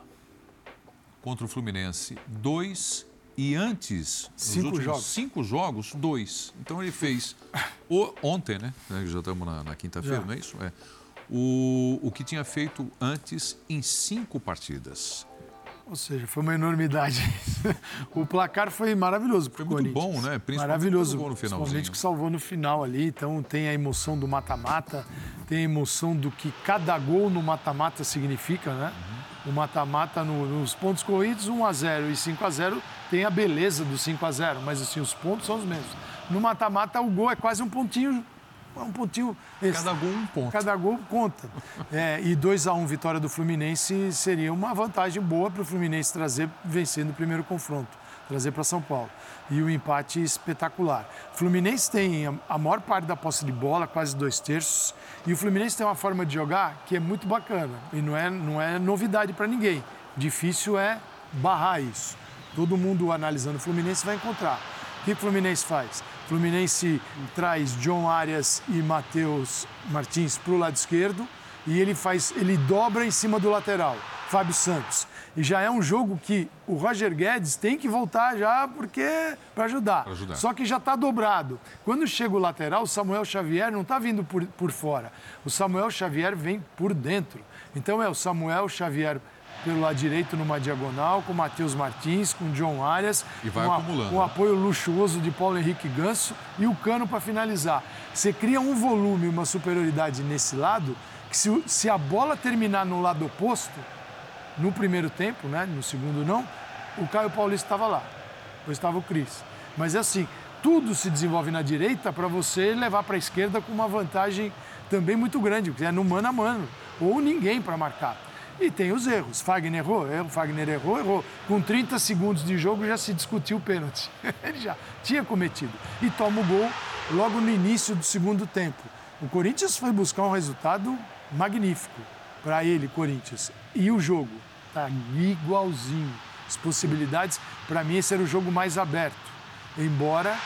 Contra o Fluminense, dois e antes, cinco jogos. cinco jogos, dois. Então ele fez o, ontem, né? Já estamos na, na quinta-feira, não é isso? É. O, o que tinha feito antes em cinco partidas. Ou seja, foi uma enormidade. o placar foi maravilhoso para o Muito Corinthians. bom, né? Principalmente Maravilhoso. gol no Principalmente finalzinho. que salvou no final ali. Então tem a emoção do mata-mata, tem a emoção do que cada gol no mata-mata significa, né? O mata-mata no- nos pontos corridos, 1 a 0 e 5 a 0 tem a beleza do 5 a 0 mas assim, os pontos são os mesmos. No mata-mata, o gol é quase um pontinho. Um pontinho. Cada gol um ponto. Cada gol conta. É, e 2 a 1 vitória do Fluminense seria uma vantagem boa para o Fluminense trazer vencendo o primeiro confronto, trazer para São Paulo. E o empate espetacular. O Fluminense tem a- a maior parte da posse de bola, quase dois terços, e o Fluminense tem uma forma de jogar que é muito bacana e não é, não é novidade para ninguém. Difícil é barrar isso. Todo mundo analisando o Fluminense vai encontrar. O que o Fluminense faz? Fluminense traz John Arias e Matheus Martins para o lado esquerdo e ele faz, ele dobra em cima do lateral, Fábio Santos. E já é um jogo que o Roger Guedes tem que voltar já porque para ajudar. Ajudar. Só que já está dobrado. Quando chega o lateral, o Samuel Xavier não está vindo por, por fora. O Samuel Xavier vem por dentro. Então é o Samuel Xavier pelo lado direito numa diagonal, com o Matheus Martins, com o John Arias, E vai acumulando. o apoio luxuoso de Paulo Henrique Ganso e o Cano para finalizar. Você cria um volume, uma superioridade nesse lado, que se, se a bola terminar no lado oposto, no primeiro tempo, né, no segundo não, o Caio Paulista estava lá, ou estava o Cris. Mas é assim, tudo se desenvolve na direita para você levar para a esquerda com uma vantagem também muito grande, porque é no mano a mano, ou ninguém para marcar. E tem os erros. Fagner errou, errou, Fagner errou, errou. Com 30 segundos de jogo já se discutiu o pênalti. Ele já tinha cometido. E toma o gol logo no início do segundo tempo. O Corinthians foi buscar um resultado magnífico para ele, Corinthians. E o jogo tá igualzinho. As possibilidades, para mim, esse era o jogo mais aberto. Embora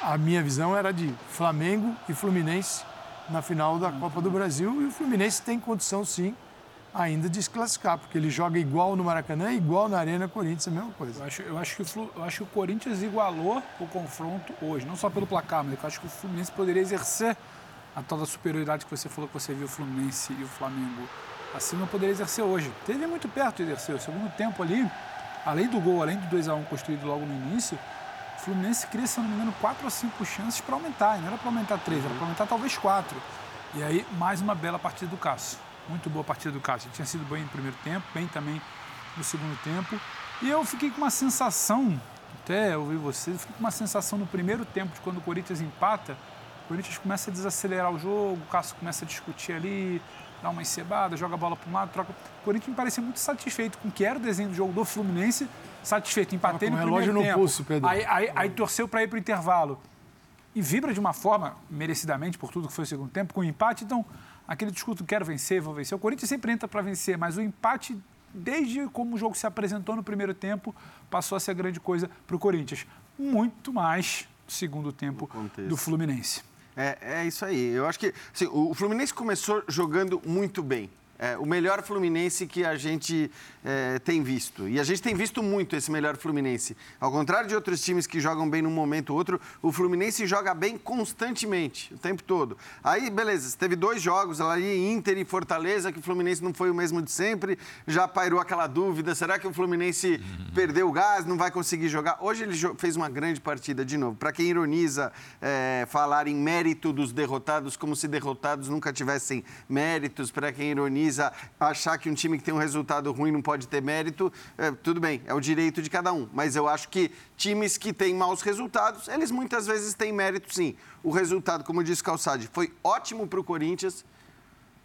a minha visão era de Flamengo e Fluminense na final da Copa do Brasil. E o Fluminense tem condição, sim, ainda de se classificar, porque ele joga igual no Maracanã, igual na Arena Corinthians, é a mesma coisa. Eu acho, eu, acho que o eu acho que o Corinthians igualou o confronto hoje, não só pelo placar, mas eu acho que o Fluminense poderia exercer a tal da superioridade que você falou que você viu o Fluminense e o Flamengo acima, poderia exercer hoje. Teve muito perto de exercer. O segundo tempo ali, além do gol, além do 2x1 construído logo no início, o Fluminense cria, se não me engano, 4 ou 5 chances para aumentar. Não era para aumentar 3, era para aumentar talvez 4. E aí, mais uma bela partida do Cássio. Muito boa partida do Cássio. Ele tinha sido bem no primeiro tempo, bem também no segundo tempo. E eu fiquei com uma sensação, até ouvir vocês, eu fiquei com uma sensação no primeiro tempo de quando o Corinthians empata, o Corinthians começa a desacelerar o jogo, o Cássio começa a discutir ali, dá uma encebada, joga a bola para um lado, troca. O Corinthians me parecia muito satisfeito com o que era o desenho do jogo do Fluminense, satisfeito, empatei no primeiro relógio no tempo. pulso, Pedro. Aí, aí, aí torceu para ir para o intervalo e vibra de uma forma, merecidamente, por tudo que foi o segundo tempo, com o empate. Então, aquele discurso, quero vencer, vou vencer. O Corinthians sempre entra para vencer, mas o empate, desde como o jogo se apresentou no primeiro tempo, passou a ser grande coisa para o Corinthians. Muito mais no segundo tempo do Fluminense. É, é isso aí. Eu acho que assim, o Fluminense começou jogando muito bem. É, o melhor Fluminense que a gente é, tem visto. E a gente tem visto muito esse melhor Fluminense. Ao contrário de outros times que jogam bem num momento ou outro, o Fluminense joga bem constantemente, o tempo todo. Aí, beleza, teve dois jogos ali, Inter e Fortaleza, que o Fluminense não foi o mesmo de sempre. Já pairou aquela dúvida: será que o Fluminense perdeu o gás, não vai conseguir jogar? Hoje ele fez uma grande partida de novo. Para quem ironiza é, falar em mérito dos derrotados, como se derrotados nunca tivessem méritos, para quem ironiza achar que um time que tem um resultado ruim não pode ter mérito, é, tudo bem, é o direito de cada um. Mas eu acho que times que têm maus resultados, eles muitas vezes têm mérito sim. O resultado, como disse Calçade, foi ótimo para o Corinthians,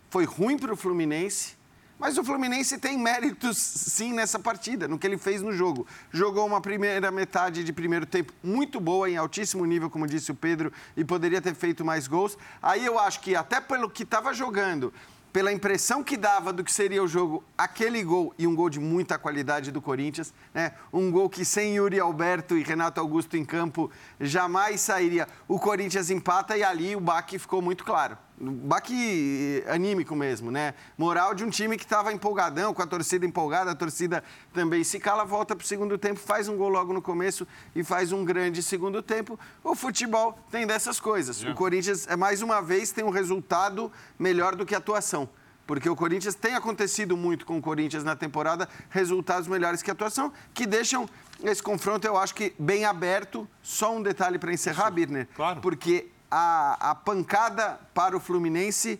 foi ruim para o Fluminense, mas o Fluminense tem méritos sim nessa partida, no que ele fez no jogo. Jogou uma primeira metade de primeiro tempo muito boa, em altíssimo nível, como disse o Pedro, e poderia ter feito mais gols. Aí eu acho que até pelo que estava jogando, pela impressão que dava do que seria o jogo, aquele gol e um gol de muita qualidade do Corinthians, né? Um gol que sem Yuri Alberto e Renato Augusto em campo jamais sairia. O Corinthians empata e ali o baque ficou muito claro. Baque anímico mesmo, né? Moral de um time que estava empolgadão, com a torcida empolgada, a torcida também se cala, volta para o segundo tempo, faz um gol logo no começo e faz um grande segundo tempo. O futebol tem dessas coisas. O Corinthians, é, mais uma vez, tem um resultado melhor do que a atuação. Porque o Corinthians tem acontecido muito com o Corinthians na temporada, resultados melhores que a atuação, que deixam esse confronto, eu acho que bem aberto. Só um detalhe para encerrar, Birner. Claro. Porque a, a pancada para o Fluminense,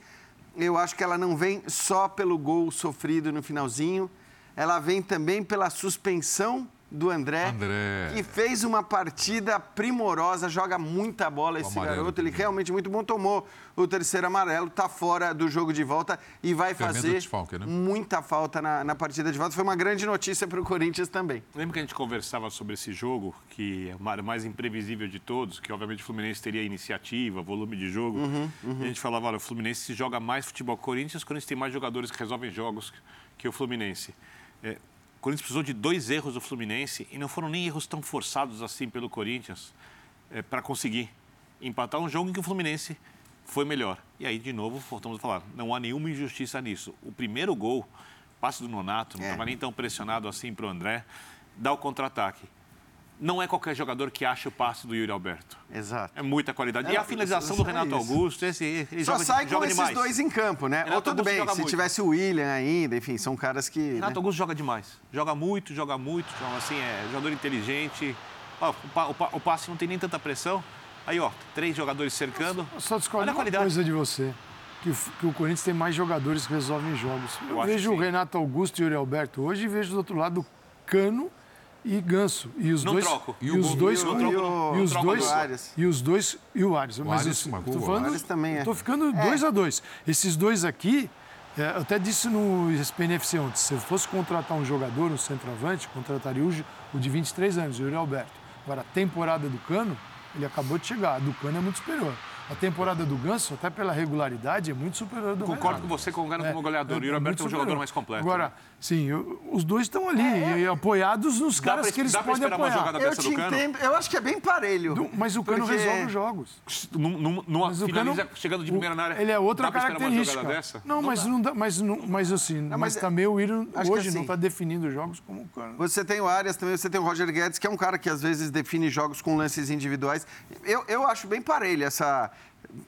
eu acho que ela não vem só pelo gol sofrido no finalzinho, ela vem também pela suspensão do André, André. que fez uma partida primorosa, joga muita bola esse amarelo garoto, ele realmente muito bom, tomou o terceiro amarelo, está fora do jogo de volta e vai fazer desfalque, né? muita falta na, na partida de volta. Foi uma grande notícia para o Corinthians também. Lembra que a gente conversava sobre esse jogo, que é o ma- mais imprevisível de todos, que obviamente o Fluminense teria iniciativa, volume de jogo. E a gente falava, olha, o Fluminense se joga mais futebol Corinthians, o Corinthians tem mais jogadores que resolvem jogos que o Fluminense. É, Corinthians precisou de dois erros do Fluminense e não foram nem erros tão forçados assim pelo Corinthians para conseguir empatar um jogo em que o Fluminense foi melhor. E aí, de novo, voltamos a falar, não há nenhuma injustiça nisso. O primeiro gol, passe do Nonato, não É. estava nem tão pressionado assim para o André, dá o contra-ataque. Não é qualquer jogador que acha o passe do Yuri Alberto. Exato. É muita qualidade. É, e a finalização do Renato isso. Augusto, esse, ele Só joga, sai com joga esses demais. dois em campo, né? Renato Ou tudo Augusto bem, se muito. tivesse o William ainda, enfim, são caras que... Renato né? Augusto joga demais. Joga muito, joga muito. Joga assim, é jogador inteligente. Ó, o, o o passe não tem nem tanta pressão. Aí, ó, três jogadores cercando. Eu só discordo Olha a qualidade. coisa de você. Que, o- que o Corinthians tem mais jogadores que resolvem jogos. Eu, Eu vejo o. Renato Augusto e o Yuri Alberto hoje e vejo do outro lado Cano e Ganso. E os Não dois, troco. E, o os dois. e o- e, o- os dois. E os dois. E o Ares. Mas Arias eu marcou tô o falando. Também é. Tô ficando dois a dois. Esses dois aqui. é, eu até disse no ESPN FC ontem, se eu fosse contratar um jogador, um centroavante, contrataria o, o de 23 anos, o Yuri Alberto. Agora, a temporada do Cano, ele acabou de chegar. A do Cano é muito superior. A temporada do Ganso, até pela regularidade, é muito superior do Concordo Renato. com você com o Gano como goleador. o Yuri Alberto é um jogador mais completo. Agora, né? Sim, eu- os dois estão ali, e apoiados nos Dá caras pra- que eles dá pra podem esperar uma apoiar. jogada Eu dessa te do Cano? entendo, eu acho que é bem parelho. Do- Mas o Cano Porque- resolve os jogos. Num- num- Numa Mas o finaliza Cano- chegando de o- primeira na área. Ele é outra dá pra esperar uma característica. jogada dessa? Não, mas não dá, mas, não, mas assim, mas, mas é- também o Willian acho que hoje assim- não está definindo jogos como o Cano. Você tem o Arias também, você tem o Roger Guedes, que é um cara que às vezes define jogos com lances individuais. Eu, eu acho bem parelho essa.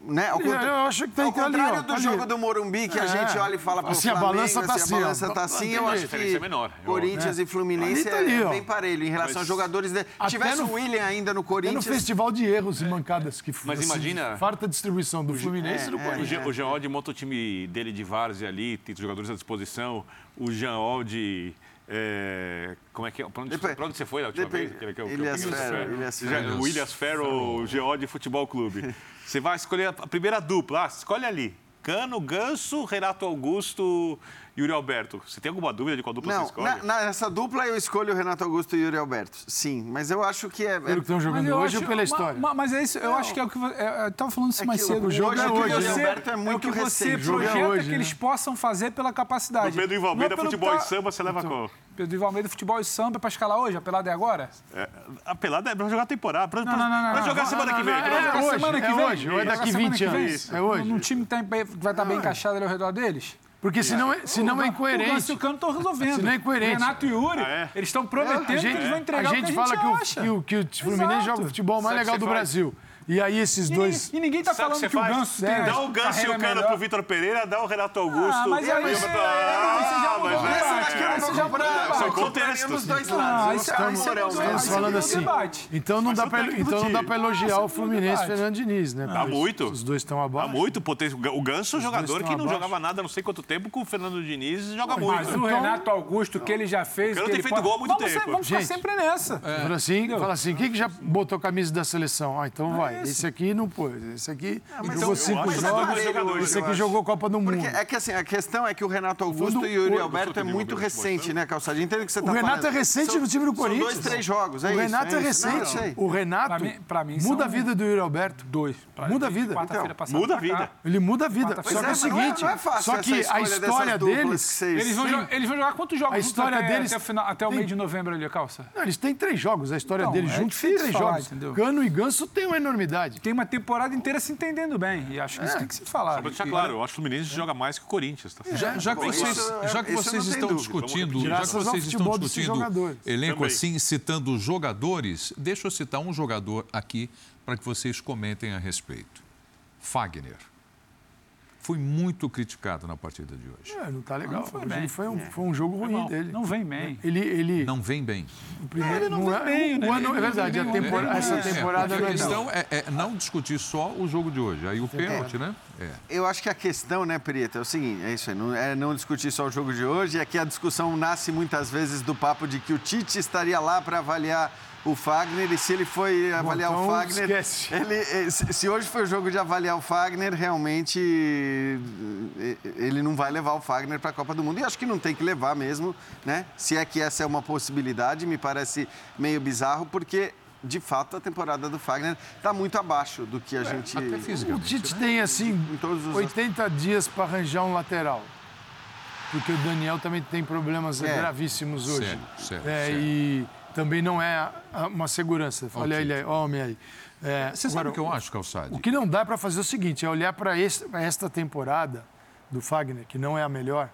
Né? Ao, Eu- contra- eu acho que tem ao que ali, contrário ó, do ali. jogo do Morumbi, que a É. gente olha e fala pro Assim, a Flamengo, balança tá assim, assim, a ó. balança tá assim, eu A acho é que menor, eu- Corinthians e Fluminense Ali tá ali, é ó. bem parelho em relação Mas- a jogadores. De... Até Tivesse no- o William ainda no É no Corinthians. festival de erros e mancadas que foi. Mas imagina- Farta distribuição do Fluminense e do é, O, Corinthians. Jean, o Jean Oddi monta o time dele de várzea ali, tem os jogadores à disposição. O Jean Oddi. é, como é que é? Pra onde, Depois- pra onde você foi na última depois- vez? Que é o- que é o Ilhas Ferro. Ilhas Ferro. O Williams Ferro, o Jean Oddi Futebol Clube. Você vai escolher a primeira dupla. Ah, escolhe ali. Cano, Ganso, Renato Augusto e Yuri Alberto. Você tem alguma dúvida de qual dupla você Não, escolhe? na, nessa dupla eu escolho o Renato Augusto e o Yuri Alberto. Sim, mas eu acho que é. é- Pelo que estão Mas jogando eu hoje acho- ou pela ma- história? ma- Mas é isso, eu acho que é o que. vo- é, Eu estava falando isso É mais que cedo. o jogo Hoje é o que hoje, você-? Alberto é é o muito que você recente. O jogo é projeta hoje, que né? eles possam fazer pela capacidade. No Pedro Não é futebol que e tá- samba, você leva qual? Pedro Ivo Almeida, futebol e samba é pra escalar hoje? A pelada é agora? É, a pelada é pra jogar a temporada. Pra, Não, não, não, não, pra jogar Não, semana não, que vem. é, É hoje, semana que é vem. hoje, ou é daqui Semana 20 que vem. anos? É hoje. Num time que tá bem- vai estar bem encaixado ali ao redor deles? Porque senão é, senão é O Ganso e incoerente. o Cano estão resolvendo. Senão é incoerente. O Renato e o Yuri, Ah, é? eles estão prometendo A gente, que eles vão entregar a o gente que a fala gente que o, acha. que o, que o Fluminense Exato. joga o futebol mais Sabe o que legal do faz? Brasil. E aí esses E dois... ninguém, e ninguém tá Sabe o falando que que, o? Ganso tem Dá o Ganso e o Cano melhor. pro Vitor Pereira, dá o Renato Augusto. Ah, mas aí, e o- Ah, você já mas mudou é- o debate, é- cara, você já mudou o São debate. Ah, você ficar mudou- moral, aí Estamos você falando o assim. debate. Então não, Mas dá pra, então não dá pra elogiar Ah, o Fluminense debate. Fernando Diniz, né? Porque muito. Os dois estão abaixo. Há muito. O Ganso é um jogador que não jogava nada há não sei quanto tempo com o Fernando Diniz joga Mas muito. o Então- Renato Augusto, o que ele já fez. Cano que tem ele feito gol há muito vamos tempo. Vamos ficar sempre nessa. Fala assim, fala assim, quem que já botou a camisa da seleção? Ah, então vai. Esse. Esse aqui não pôs. Esse aqui mas jogou eu cinco jogos. é jogador, Esse aqui jogou Copa do Mundo. Porque é que assim, a questão é que o Renato Augusto Quando e o Yuri o- Alberto é muito recente, né, Calçadinho? Entendo o que você O tá Renato falando. é recente São- no time do Corinthians. São dois, três jogos, é o isso. Renato é, é isso. Não, recente. sei. o Renato Pra mim- pra mim muda a vida do Yuri Alberto. Dois. Pra- Muda a vida. Quarta-feira Então, passada muda a vida. Ele muda a vida. Só é, que é o mas não é- seguinte, não é só que a história deles... Eles vão, jogar quantos jogos A história deles até o, o tem- meio de novembro ali, calça? Não, eles têm três jogos. A história Não, deles é juntos tem três jogos. Cano e Ganso têm uma enormidade. Qualidade. Tem uma temporada inteira se entendendo bem. E acho que isso tem que se falar. Só pra deixar claro, eu acho que o Fluminense joga mais que o Corinthians. Tá? Já, já que vocês, já que vocês estão dúvida. discutindo, já que vocês estão discutindo elenco Também. assim, citando jogadores, deixa eu citar um jogador aqui para que vocês comentem a respeito. Fagner. Foi muito criticado na partida de hoje. É, não tá legal. Não foi bem. foi, um, foi um jogo ruim dele. Não vem bem. Ele, ele, Não vem bem. o primeiro, ele não vem é- bem, né? ano- é não verdade, a bem, tempora- não essa temporada É, não a é questão é, é não discutir só o jogo de hoje. Aí o pênalti, né? É. Eu acho que a questão, né, Prieto, é o seguinte, é isso aí, não, é não discutir só o jogo de hoje, é que a discussão nasce muitas vezes do papo de que o Tite estaria lá para avaliar o Fagner e se ele foi avaliar então o Fagner, esquece. ele, eh, se hoje foi o jogo de avaliar o Fagner, realmente eh, ele não vai levar o Fagner para a Copa do Mundo e acho que não tem que levar mesmo, né? Se é que essa é uma possibilidade, me parece meio bizarro porque de fato a temporada do Fagner está muito abaixo do que a gente Até O. Tite tem, assim, em todos os 80 dias para arranjar um lateral. Porque o Daniel também tem problemas É. gravíssimos hoje. Certo, É, certo. E também não é uma segurança. Olha ele aí, homem aí. É, Você sabe agora, o que eu acho, Calçade? O que não dá para fazer é o seguinte, é olhar para esta temporada do Fagner, que não é a melhor,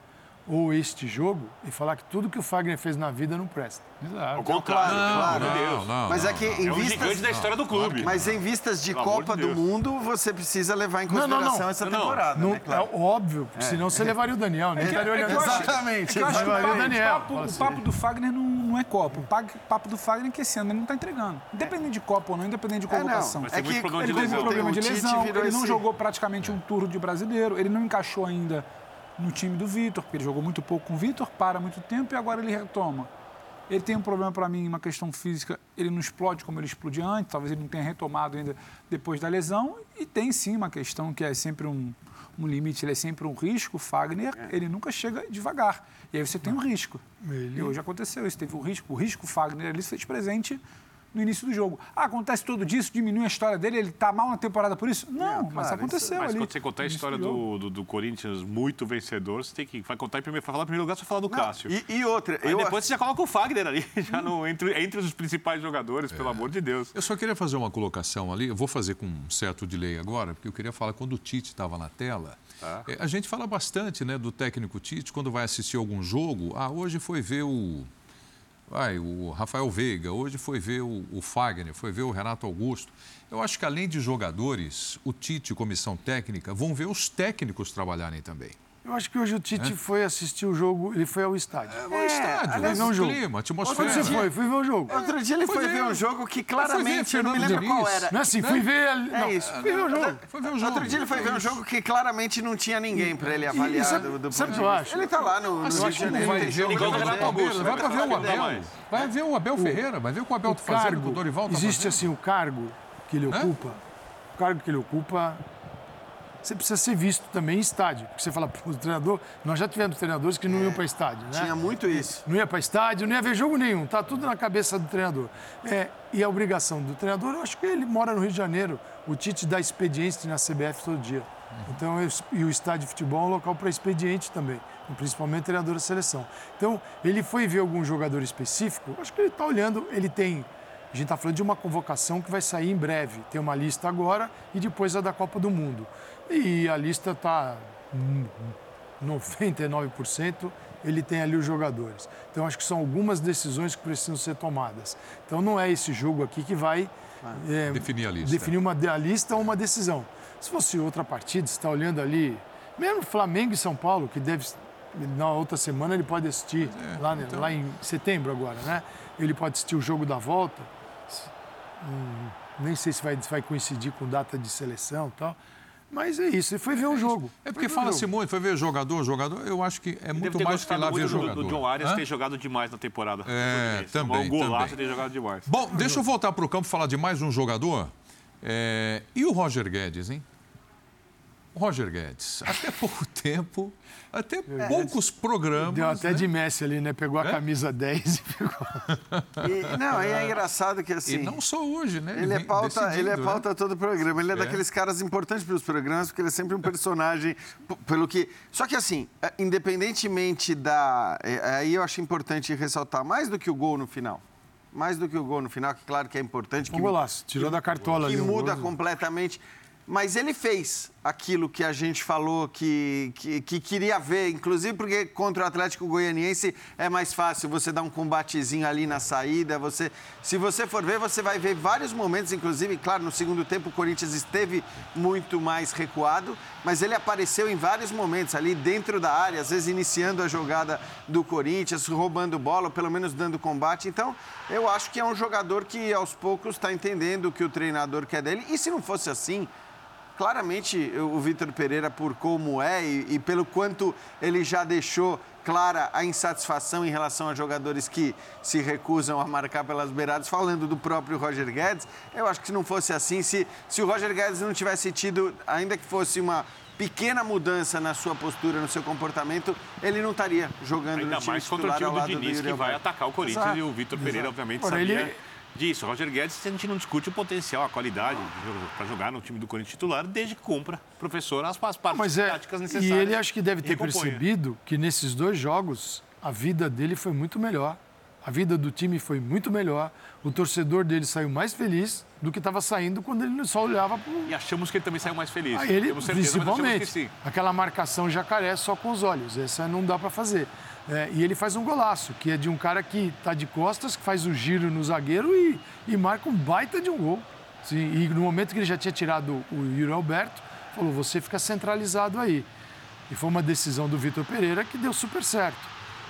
ou este jogo, e falar que tudo que o Fagner fez na vida não presta. Exato. Ao contrário, claro, amor de Não, Deus. não, Mas não, é que não. em É o vistas... da história do clube. Mas em vistas de Pelo Copa de do. Mundo, você precisa levar em Não, não, consideração não. essa Não, não. temporada. Não, né? Claro. É óbvio, senão você levaria o Daniel, nem estaria olhando eu acho- assim. Exatamente. Eu acho que o Levaria papo, o Daniel. o papo- o papo do Fagner não, não é Copa. O papo do Fagner é que esse ano ele não está entregando. Independente de Copa ou não, independente de É, não. convocação. É que Ele teve um problema de lesão, ele não jogou praticamente um turno de brasileiro, ele não encaixou ainda no time do Vitor, porque ele jogou muito pouco com o Vitor, para muito tempo e agora ele retoma. Ele tem um problema para mim, uma questão física, ele não explode como ele explodia antes, talvez ele não tenha retomado ainda depois da lesão, e tem sim uma questão que é sempre um, um limite, ele é sempre um risco, o Fagner, ele nunca chega devagar, e aí você tem um risco. E hoje aconteceu isso, teve um risco, o risco Fagner ali se fez presente no início do jogo. Ah, acontece tudo disso, diminui a história dele, ele tá mal na temporada por isso? Não, mas claro, aconteceu Mas ali. quando você contar a história do, do, do Corinthians muito vencedor, você tem que vai contar em primeiro, vai falar em primeiro lugar, você falar do Cássio. E, e outra, Aí eu, depois você já coloca o Fagner ali, já no, entre, entre os principais jogadores, pelo amor de Deus. Eu só queria fazer uma colocação ali, eu vou fazer com um certo delay agora, porque eu queria falar quando o Tite estava na tela. eh, A gente fala bastante né, do técnico Tite quando vai assistir algum jogo. Ah, hoje foi ver o. Vai, o Rafael Veiga, hoje foi ver o, o Fagner, foi ver o Renato Augusto. Eu acho que além de jogadores, o Tite e comissão técnica vão ver os técnicos trabalharem também. Eu acho que hoje o Tite foi assistir o jogo, ele foi ao estádio. É, o estádio, aliás, não jogo. clima, atmosfera. você foi? Fui ver o jogo. outro dia ele Foi foi, ver um jogo que ver claramente, eu não me lembro qual era. Não é assim, Né? fui ver... É não, isso. Fui ver o jogo. Foi ver o jogo. Outro dia ele foi ver um jogo que claramente não tinha ninguém para ele avaliar. e sabe- do, do sabe o que eu acho? Ele tá lá no, no Assim Rio de como Janeiro. vai ver jogo o Renato Augusto, vai para ver o Abel. Vai ver o Abel Ferreira, vai ver o que o Abel está fazendo, o que Dorival está existe assim o cargo que ele ocupa, o cargo que ele ocupa, você precisa ser visto também em estádio. Porque você fala, pô, o treinador, nós já tivemos treinadores que não iam para estádio, né? Tinha muito isso. Não ia para estádio, não ia ver jogo nenhum, tá tudo na cabeça do treinador. É, e a obrigação do treinador, eu acho que ele mora no Rio de Janeiro, o Tite dá expediente na CBF todo dia. Então, eu- e o estádio de futebol é um local para expediente também, principalmente treinador da seleção. Então, ele foi ver algum jogador específico, acho que ele está olhando, ele tem. A gente está falando de uma convocação que vai sair em breve. Tem uma lista agora e depois a da Copa do Mundo. E a lista está 99%, ele tem ali os jogadores. Então, acho que são algumas decisões que precisam ser tomadas. Então, não é esse jogo aqui que vai é, Definir a lista. definir uma, a lista ou uma decisão. Se fosse outra partida, você está olhando ali, mesmo Flamengo e São Paulo, que deve, na outra semana ele pode assistir, lá, então. lá em setembro agora, né? Ele pode assistir o jogo da volta. Hum, nem sei se vai, se vai coincidir com data de seleção e tal. Mas é isso, ele foi ver um jogo. É porque fala-se muito, foi ver jogador, jogador. Eu acho que é muito mais que lá ver jogador. do John Arias Hã? ter jogado demais na temporada. É, também, Um golaço ter jogado demais. Bom, deixa eu voltar para o campo e falar de mais um jogador. É, E o Roger Guedes, hein? Roger Guedes, até pouco tempo, até poucos programas. Deu até né? de Messi ali, né? Pegou a É? camisa 10 e ficou. E, não, e é engraçado que assim. E não só hoje, né? Ele é vem pauta, ele é decidindo, né? pauta todo o programa. Ele é, É. daqueles caras importantes para os programas, porque ele é sempre um personagem. pelo que. Só que assim, é, independentemente da. é, Aí eu acho importante ressaltar mais do que o gol no final. mais do que o gol no final, que claro que é importante. Um golaço, tirou da cartola que ali. um muda completamente. Mas ele fez aquilo que a gente falou que, que, que queria ver, inclusive porque contra o Atlético Goianiense é mais fácil você dar um combatezinho ali na saída. Você, se você for ver, você vai ver vários momentos, inclusive, claro, no segundo tempo o Corinthians esteve muito mais recuado, mas ele apareceu em vários momentos ali dentro da área, às vezes iniciando a jogada do Corinthians, roubando bola, ou pelo menos dando combate. Então, eu acho que é um jogador que aos poucos está entendendo o que o treinador quer dele. E se não fosse assim, claramente o Vitor Pereira, por como é e, e, pelo quanto ele já deixou clara a insatisfação em relação a jogadores que se recusam a marcar pelas beiradas, falando do próprio Roger Guedes, eu acho que se não fosse assim, se, se o Roger Guedes não tivesse tido, ainda que fosse uma pequena mudança na sua postura, no seu comportamento, ele não estaria jogando Ainda no time mais contra o time ao do lado Diniz, do que vai atacar o Corinthians Exato. e o Vitor Pereira, obviamente, Ora, sabia ele- disso. Roger Guedes, a gente não discute o potencial, a qualidade para jogar no time do Corinthians titular, desde que cumpra, professor, as, partes Mas é, táticas e necessárias. ele acho que deve ter recomponha. percebido que nesses dois jogos a vida dele foi muito melhor. A vida do time foi muito melhor. O torcedor dele saiu mais feliz do que estava saindo quando ele só olhava para E achamos que ele também saiu mais feliz. Ah, ele, certeza, principalmente, aquela marcação jacaré só com os olhos, essa não dá para fazer. É, e ele faz um golaço, que é de um cara que está de costas, que faz o giro no zagueiro e, e marca um baita de um gol. Sim, e no momento que ele já tinha tirado o Yuri Alberto, falou, você fica centralizado aí. E foi uma decisão do Vitor Pereira que deu super certo.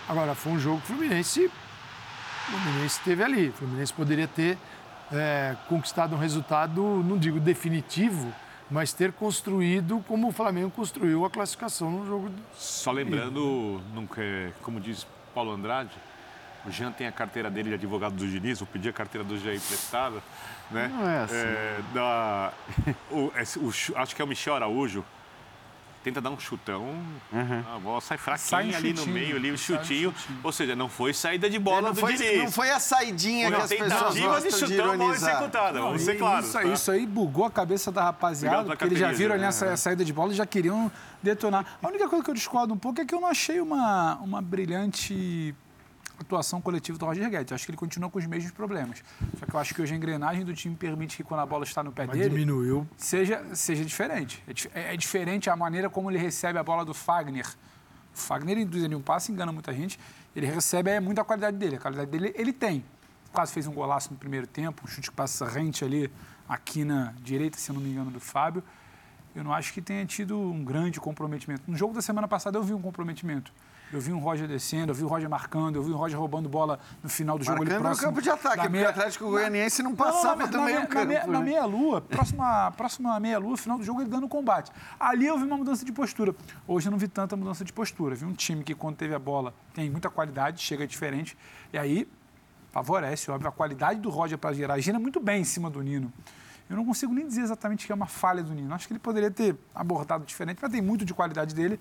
Agora, foi um jogo que o Fluminense, o Fluminense esteve ali. O Fluminense poderia ter é, conquistado um resultado, não digo definitivo, mas ter construído como o Flamengo construiu a classificação no jogo. Só lembrando, nunca, como diz Paulo Andrade, o Jean tem a carteira dele de advogado do Diniz, eu pedi a carteira do Jean emprestada, né? Não é assim. É, da, o, esse- o acho que é o Michel Araújo, tenta dar um chutão, a bola sai fraquinha Sai um ali no chutinho, meio, ali o um chutinho. chutinho. Ou seja, não foi saída de bola não, do foi, Diniz. não foi a saidinha que Foi as a pessoas gostam de de chutão mal ironizar. executada, vamos ser claros. Isso, tá? aí- isso aí bugou a cabeça da rapaziada, Obrigado porque eles já viram ali né? essa saída de bola e já queriam detonar. A única coisa que eu discordo um pouco é que eu não achei uma, uma brilhante atuação coletiva do Roger Guedes. Acho que ele continua com os mesmos problemas. Só que eu acho que hoje a engrenagem do time permite que quando a bola está no pé Mas dele, diminuiu. seja, seja diferente. É, dif- é- é diferente a maneira como ele recebe a bola do Fagner. O Fagner induz ali um passe, engana muita gente. Ele recebe é muita qualidade dele. A qualidade dele ele tem. Quase fez um golaço no primeiro tempo, um chute que passa rente ali, aqui na direita, se eu não me engano, do Fábio. Eu não acho que tenha tido um grande comprometimento. No jogo da semana passada eu vi um comprometimento. Eu vi um Roger descendo, eu vi o Roger marcando, eu vi o Roger roubando bola no final do jogo ali Marcando no próximo. campo de ataque, da porque o Atlético Goianiense não passava na, do na, meio na, campo, meia- na né? meia-lua, próxima, próxima meia-lua, final do jogo, ele dando combate. Ali eu vi uma mudança de postura. Hoje eu não vi tanta mudança de postura. Vi um time que, quando teve a bola, tem muita qualidade, chega diferente. E aí favorece, óbvio, a qualidade do Roger para girar. Gira muito bem em cima do Nino. Eu não consigo nem dizer exatamente que é uma falha do Nino. Acho que ele poderia ter abordado diferente, mas tem muito de qualidade dele.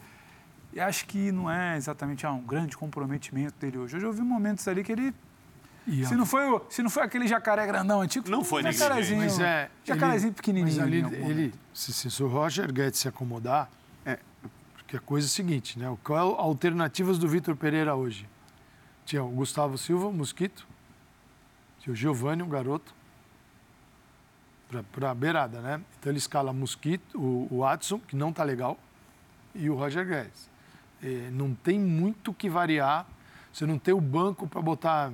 E acho que não é exatamente ah, um grande comprometimento dele hoje. Hoje eu vi momentos ali que ele. Se não, foi, se não foi aquele jacaré grandão antigo, Não foi jacarezinho. Mas é. jacarezinho ele- pequenininho. Mas ali, ele, se, se, se o Roger Guedes se acomodar, é, porque a coisa é a seguinte, né? Qual é a alternativas do Vitor Pereira hoje? Tinha o Gustavo Silva, o Mosquito, tinha o Giovanni, um garoto, para a beirada, né? Então ele escala Mosquito, o, o Watson, que não tá legal, e o Roger Guedes. É, não tem muito o que variar. Você não tem o banco para botar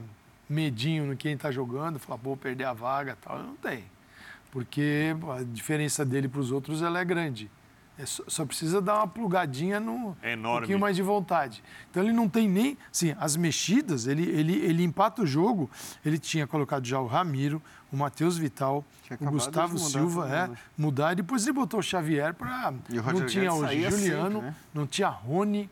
medinho no quem está jogando, falar, pô, perder a vaga tal. Não tem. Porque a diferença dele para os outros ela é grande. É só, só precisa dar uma plugadinha no É um pouquinho mais de vontade. Então ele não tem nem. Assim, as mexidas, ele, ele, ele empata o jogo. Ele tinha colocado já o Ramiro, o Matheus Vital, Tinha o Gustavo Silva, é, né? mudar. E depois ele botou o Xavier para. E o Não tinha o Juliano, sempre, né? não tinha Rony,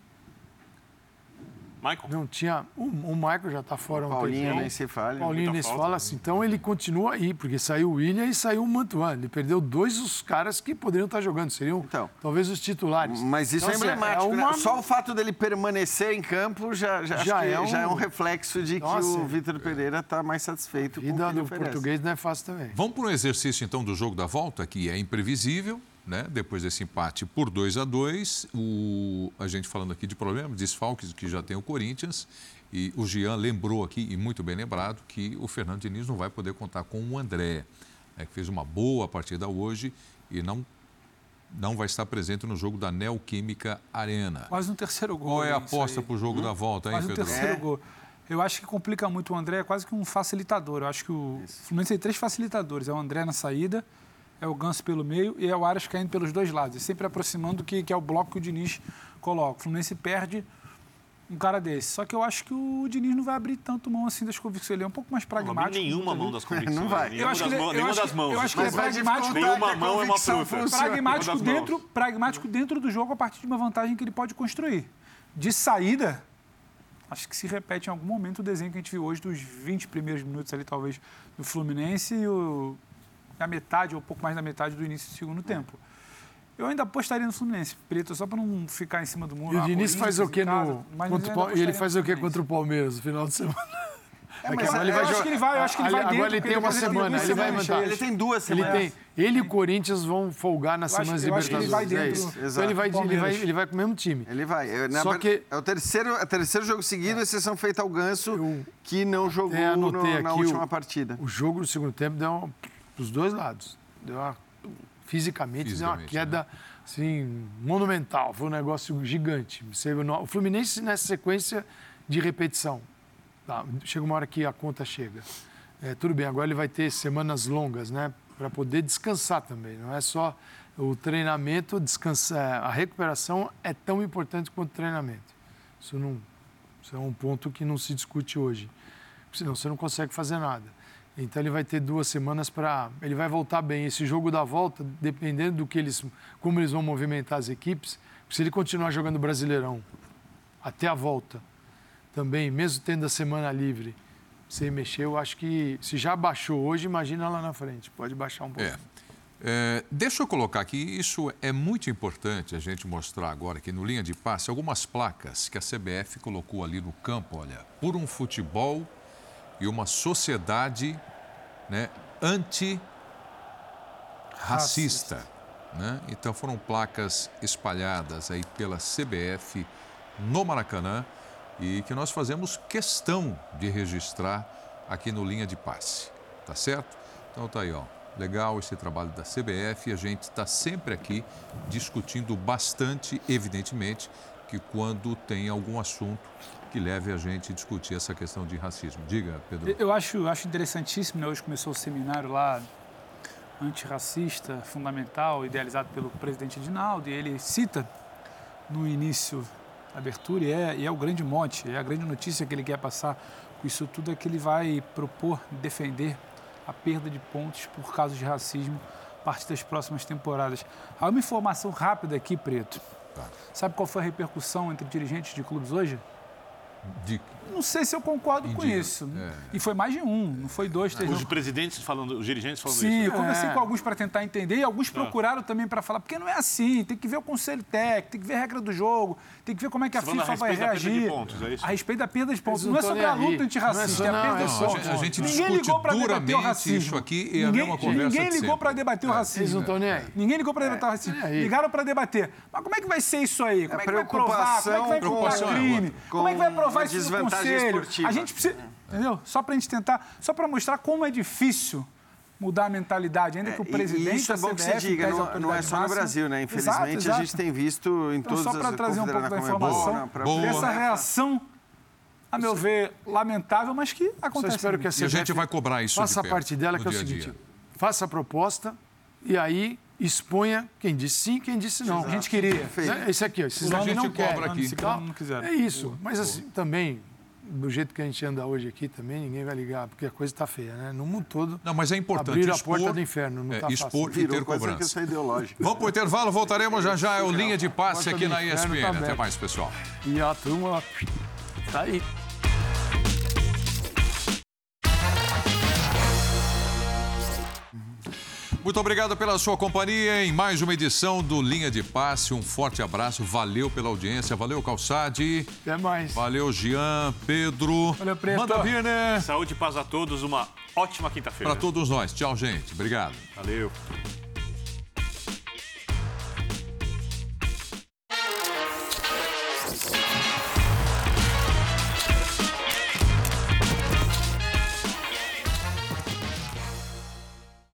Michael? não tinha. O, o Michael já está fora um Paulinho nem se fala. Paulinho nem se fala assim. Então ele continua aí, porque saiu o William e saiu o Mantuan. Ele perdeu dois dos caras que poderiam estar jogando. Seriam Então. talvez os titulares. Mas isso Então, é assim, emblemático, uma- né? Só o fato dele permanecer em campo já, já, Já é um- já é um reflexo de que Nossa. o Vitor Pereira está mais satisfeito com o que ele do oferece. português não é fácil também. Vamos para um exercício então do jogo da volta, que é imprevisível, né? Depois desse empate por 2 a 2 o... a gente falando aqui de problemas, desfalques que já tem o Corinthians. E o Jean lembrou aqui, e muito bem lembrado, que o Fernando Diniz não vai poder contar com o André, né, que fez uma boa partida hoje e não, não vai estar presente no jogo da Neoquímica Arena. Quase no terceiro gol. Qual é a aposta para o jogo da volta, hein, Quase no Pedro? terceiro É. gol. Eu acho que complica muito o André, é quase que um facilitador. Eu acho que o Fluminense tem três facilitadores. É o André na saída, é o Ganso pelo meio e é o Aras caindo pelos dois lados. E sempre aproximando que, que é o bloco que o Diniz coloca. O Fluminense perde um cara desse. Só que eu acho que o Diniz não vai abrir tanto mão assim das convicções. Ele é um pouco mais Não abre pragmático. nenhuma muitas mão das convicções. Não vai. Nenhuma Eu acho das que ele- mãos. eu Nenhuma acho das que- mãos. eu acho que ele vai pragmático, Nenhuma mão é uma fruta. pragmático dentro, pragmático dentro do jogo a partir de uma vantagem que ele pode construir. De saída, acho que se repete em algum momento o desenho que a gente viu hoje dos 20 primeiros minutos ali, talvez, do Fluminense e o, a metade, ou pouco mais da metade do início do segundo tempo. Eu ainda apostaria no Fluminense, Preto, só para não ficar em cima do muro. E o Diniz faz o quê no. contra eu E ele faz o quê contra o Palmeiras no final de semana? É, mas agora eu vai acho jogar- que ele vai, eu acho que ele vai agora dentro, ele tem uma ele semana, duas ele vai semanas mandar. Ele tem duas Ele semanas. tem. Ele e o Corinthians vão folgar nas Eu acho- semanas eu acho que ele Libertadores. vai é dentro do- Então ele vai, ele, vai, ele vai com o mesmo time. Ele vai. Eu, na Só que- É o terceiro, é o terceiro jogo seguido, exceção feita ao Ganso, Eu que não jogou anotei no- na última o- partida. O jogo no segundo tempo deu uma, os dois lados. Deu uma, fisicamente, deu uma Fisicamente, queda assim, monumental. Foi um negócio gigante. O Fluminense nessa sequência de repetição. Tá, chega uma hora que a conta chega. É, tudo bem, agora ele vai ter semanas longas, né? Para poder descansar também. Não é só o treinamento, descansar. A recuperação é tão importante quanto o treinamento. Isso, não, isso é um ponto que não se discute hoje. Senão você não consegue fazer nada. Então ele vai ter duas semanas para. Ele vai voltar bem. Esse jogo da volta, dependendo do que eles. como eles vão movimentar as equipes, se ele continuar jogando Brasileirão até a volta, também, mesmo tendo a semana livre, sem mexer, eu acho que se já baixou hoje, imagina lá na frente. Pode baixar um pouco. É. É, deixa eu colocar aqui, isso é muito importante a gente mostrar agora aqui no Linha de Passe, algumas placas que a CBF colocou ali no campo, olha, por um futebol e uma sociedade né, anti-racista. Né? Então foram placas espalhadas aí pela CBF no Maracanã e que nós fazemos questão de registrar aqui no Linha de Passe, tá certo? Então tá aí, ó. Legal esse trabalho da CBF e a gente está sempre aqui discutindo bastante, evidentemente, que quando tem algum assunto que leve a gente a discutir essa questão de racismo. Diga, Pedro. Eu acho, acho interessantíssimo, né? Hoje começou o seminário lá antirracista, fundamental, idealizado pelo presidente Edinaldo, e ele cita no início da abertura, e é, e é o grande mote, é a grande notícia que ele quer passar com isso tudo, é que ele vai propor, defender a perda de pontos por causa de racismo a partir das próximas temporadas. Há uma informação rápida aqui, Preto. Sabe qual foi a repercussão entre dirigentes de clubes hoje? De... Não sei se eu concordo com isso. é. E foi mais de um, não foi dois, três. Os não. presidentes falando, os dirigentes falando Sim, isso. eu conversei É. com alguns para tentar entender e alguns procuraram também para falar, porque não é assim, tem que ver o conselho técnico, tem que ver a regra do jogo, tem que ver como é que a Você falando FIFA a vai respeito da perda de reagir. pontos, é isso? A respeito da perda de pontos. não Não é sobre a luta antirracista, é é a perda não, de é a pontos. gente, a gente Ninguém discute ligou para debater o racismo. isso aqui e é a ninguém, mesma conversa Ninguém ligou para debater o É. racismo. Eles não estão nem aí. Ninguém ligou para debater o racismo. Ligaram para debater. Mas como é que vai ser isso aí? Como é que vai provar? Como é que vai provar é crime? Como é que vai provar a isso no conselho? A gente precisa... Entendeu? Só para a gente tentar... Só para mostrar como é difícil mudar a mentalidade, ainda que o presidente isso é bom que você CBF, diga, a não, não é só no. Brasil, né? Infelizmente, Exato, a exato. gente tem visto em Então, todas só as para trazer um pouco da informação, Boa. dessa reação, a meu ver, lamentável, mas que Só acontece. espero que a E a gente CBF vai cobrar isso faça a de perto, parte dela, que é o a seguinte: faça a proposta e aí exponha quem disse sim quem disse não. A gente queria. Né? Esse aqui, ó, esses A nomes gente não cobra querem. aqui. Esse cara não quiseram. É isso. Mas assim, também, do jeito que a gente anda hoje aqui, também ninguém vai ligar, porque a coisa está feia, né? No mundo todo. Não, mas é importante Abrir a expor, porta do inferno, não é, tá expor fácil. e Virou ter cobrança. ideológica. Vamos para o intervalo, voltaremos já já. É o Linha de Passe aqui na ESPN. tá Até mais, pessoal. E a turma tá aí. Muito obrigado pela sua companhia em mais uma edição do Linha de Passe. Um forte abraço, valeu pela audiência, valeu Calçade, Até mais. valeu Jean, Pedro. Valeu, Preto. Manda vir, né? Saúde e paz a todos, uma ótima quinta-feira. Para todos nós. Tchau, gente. Obrigado. Valeu.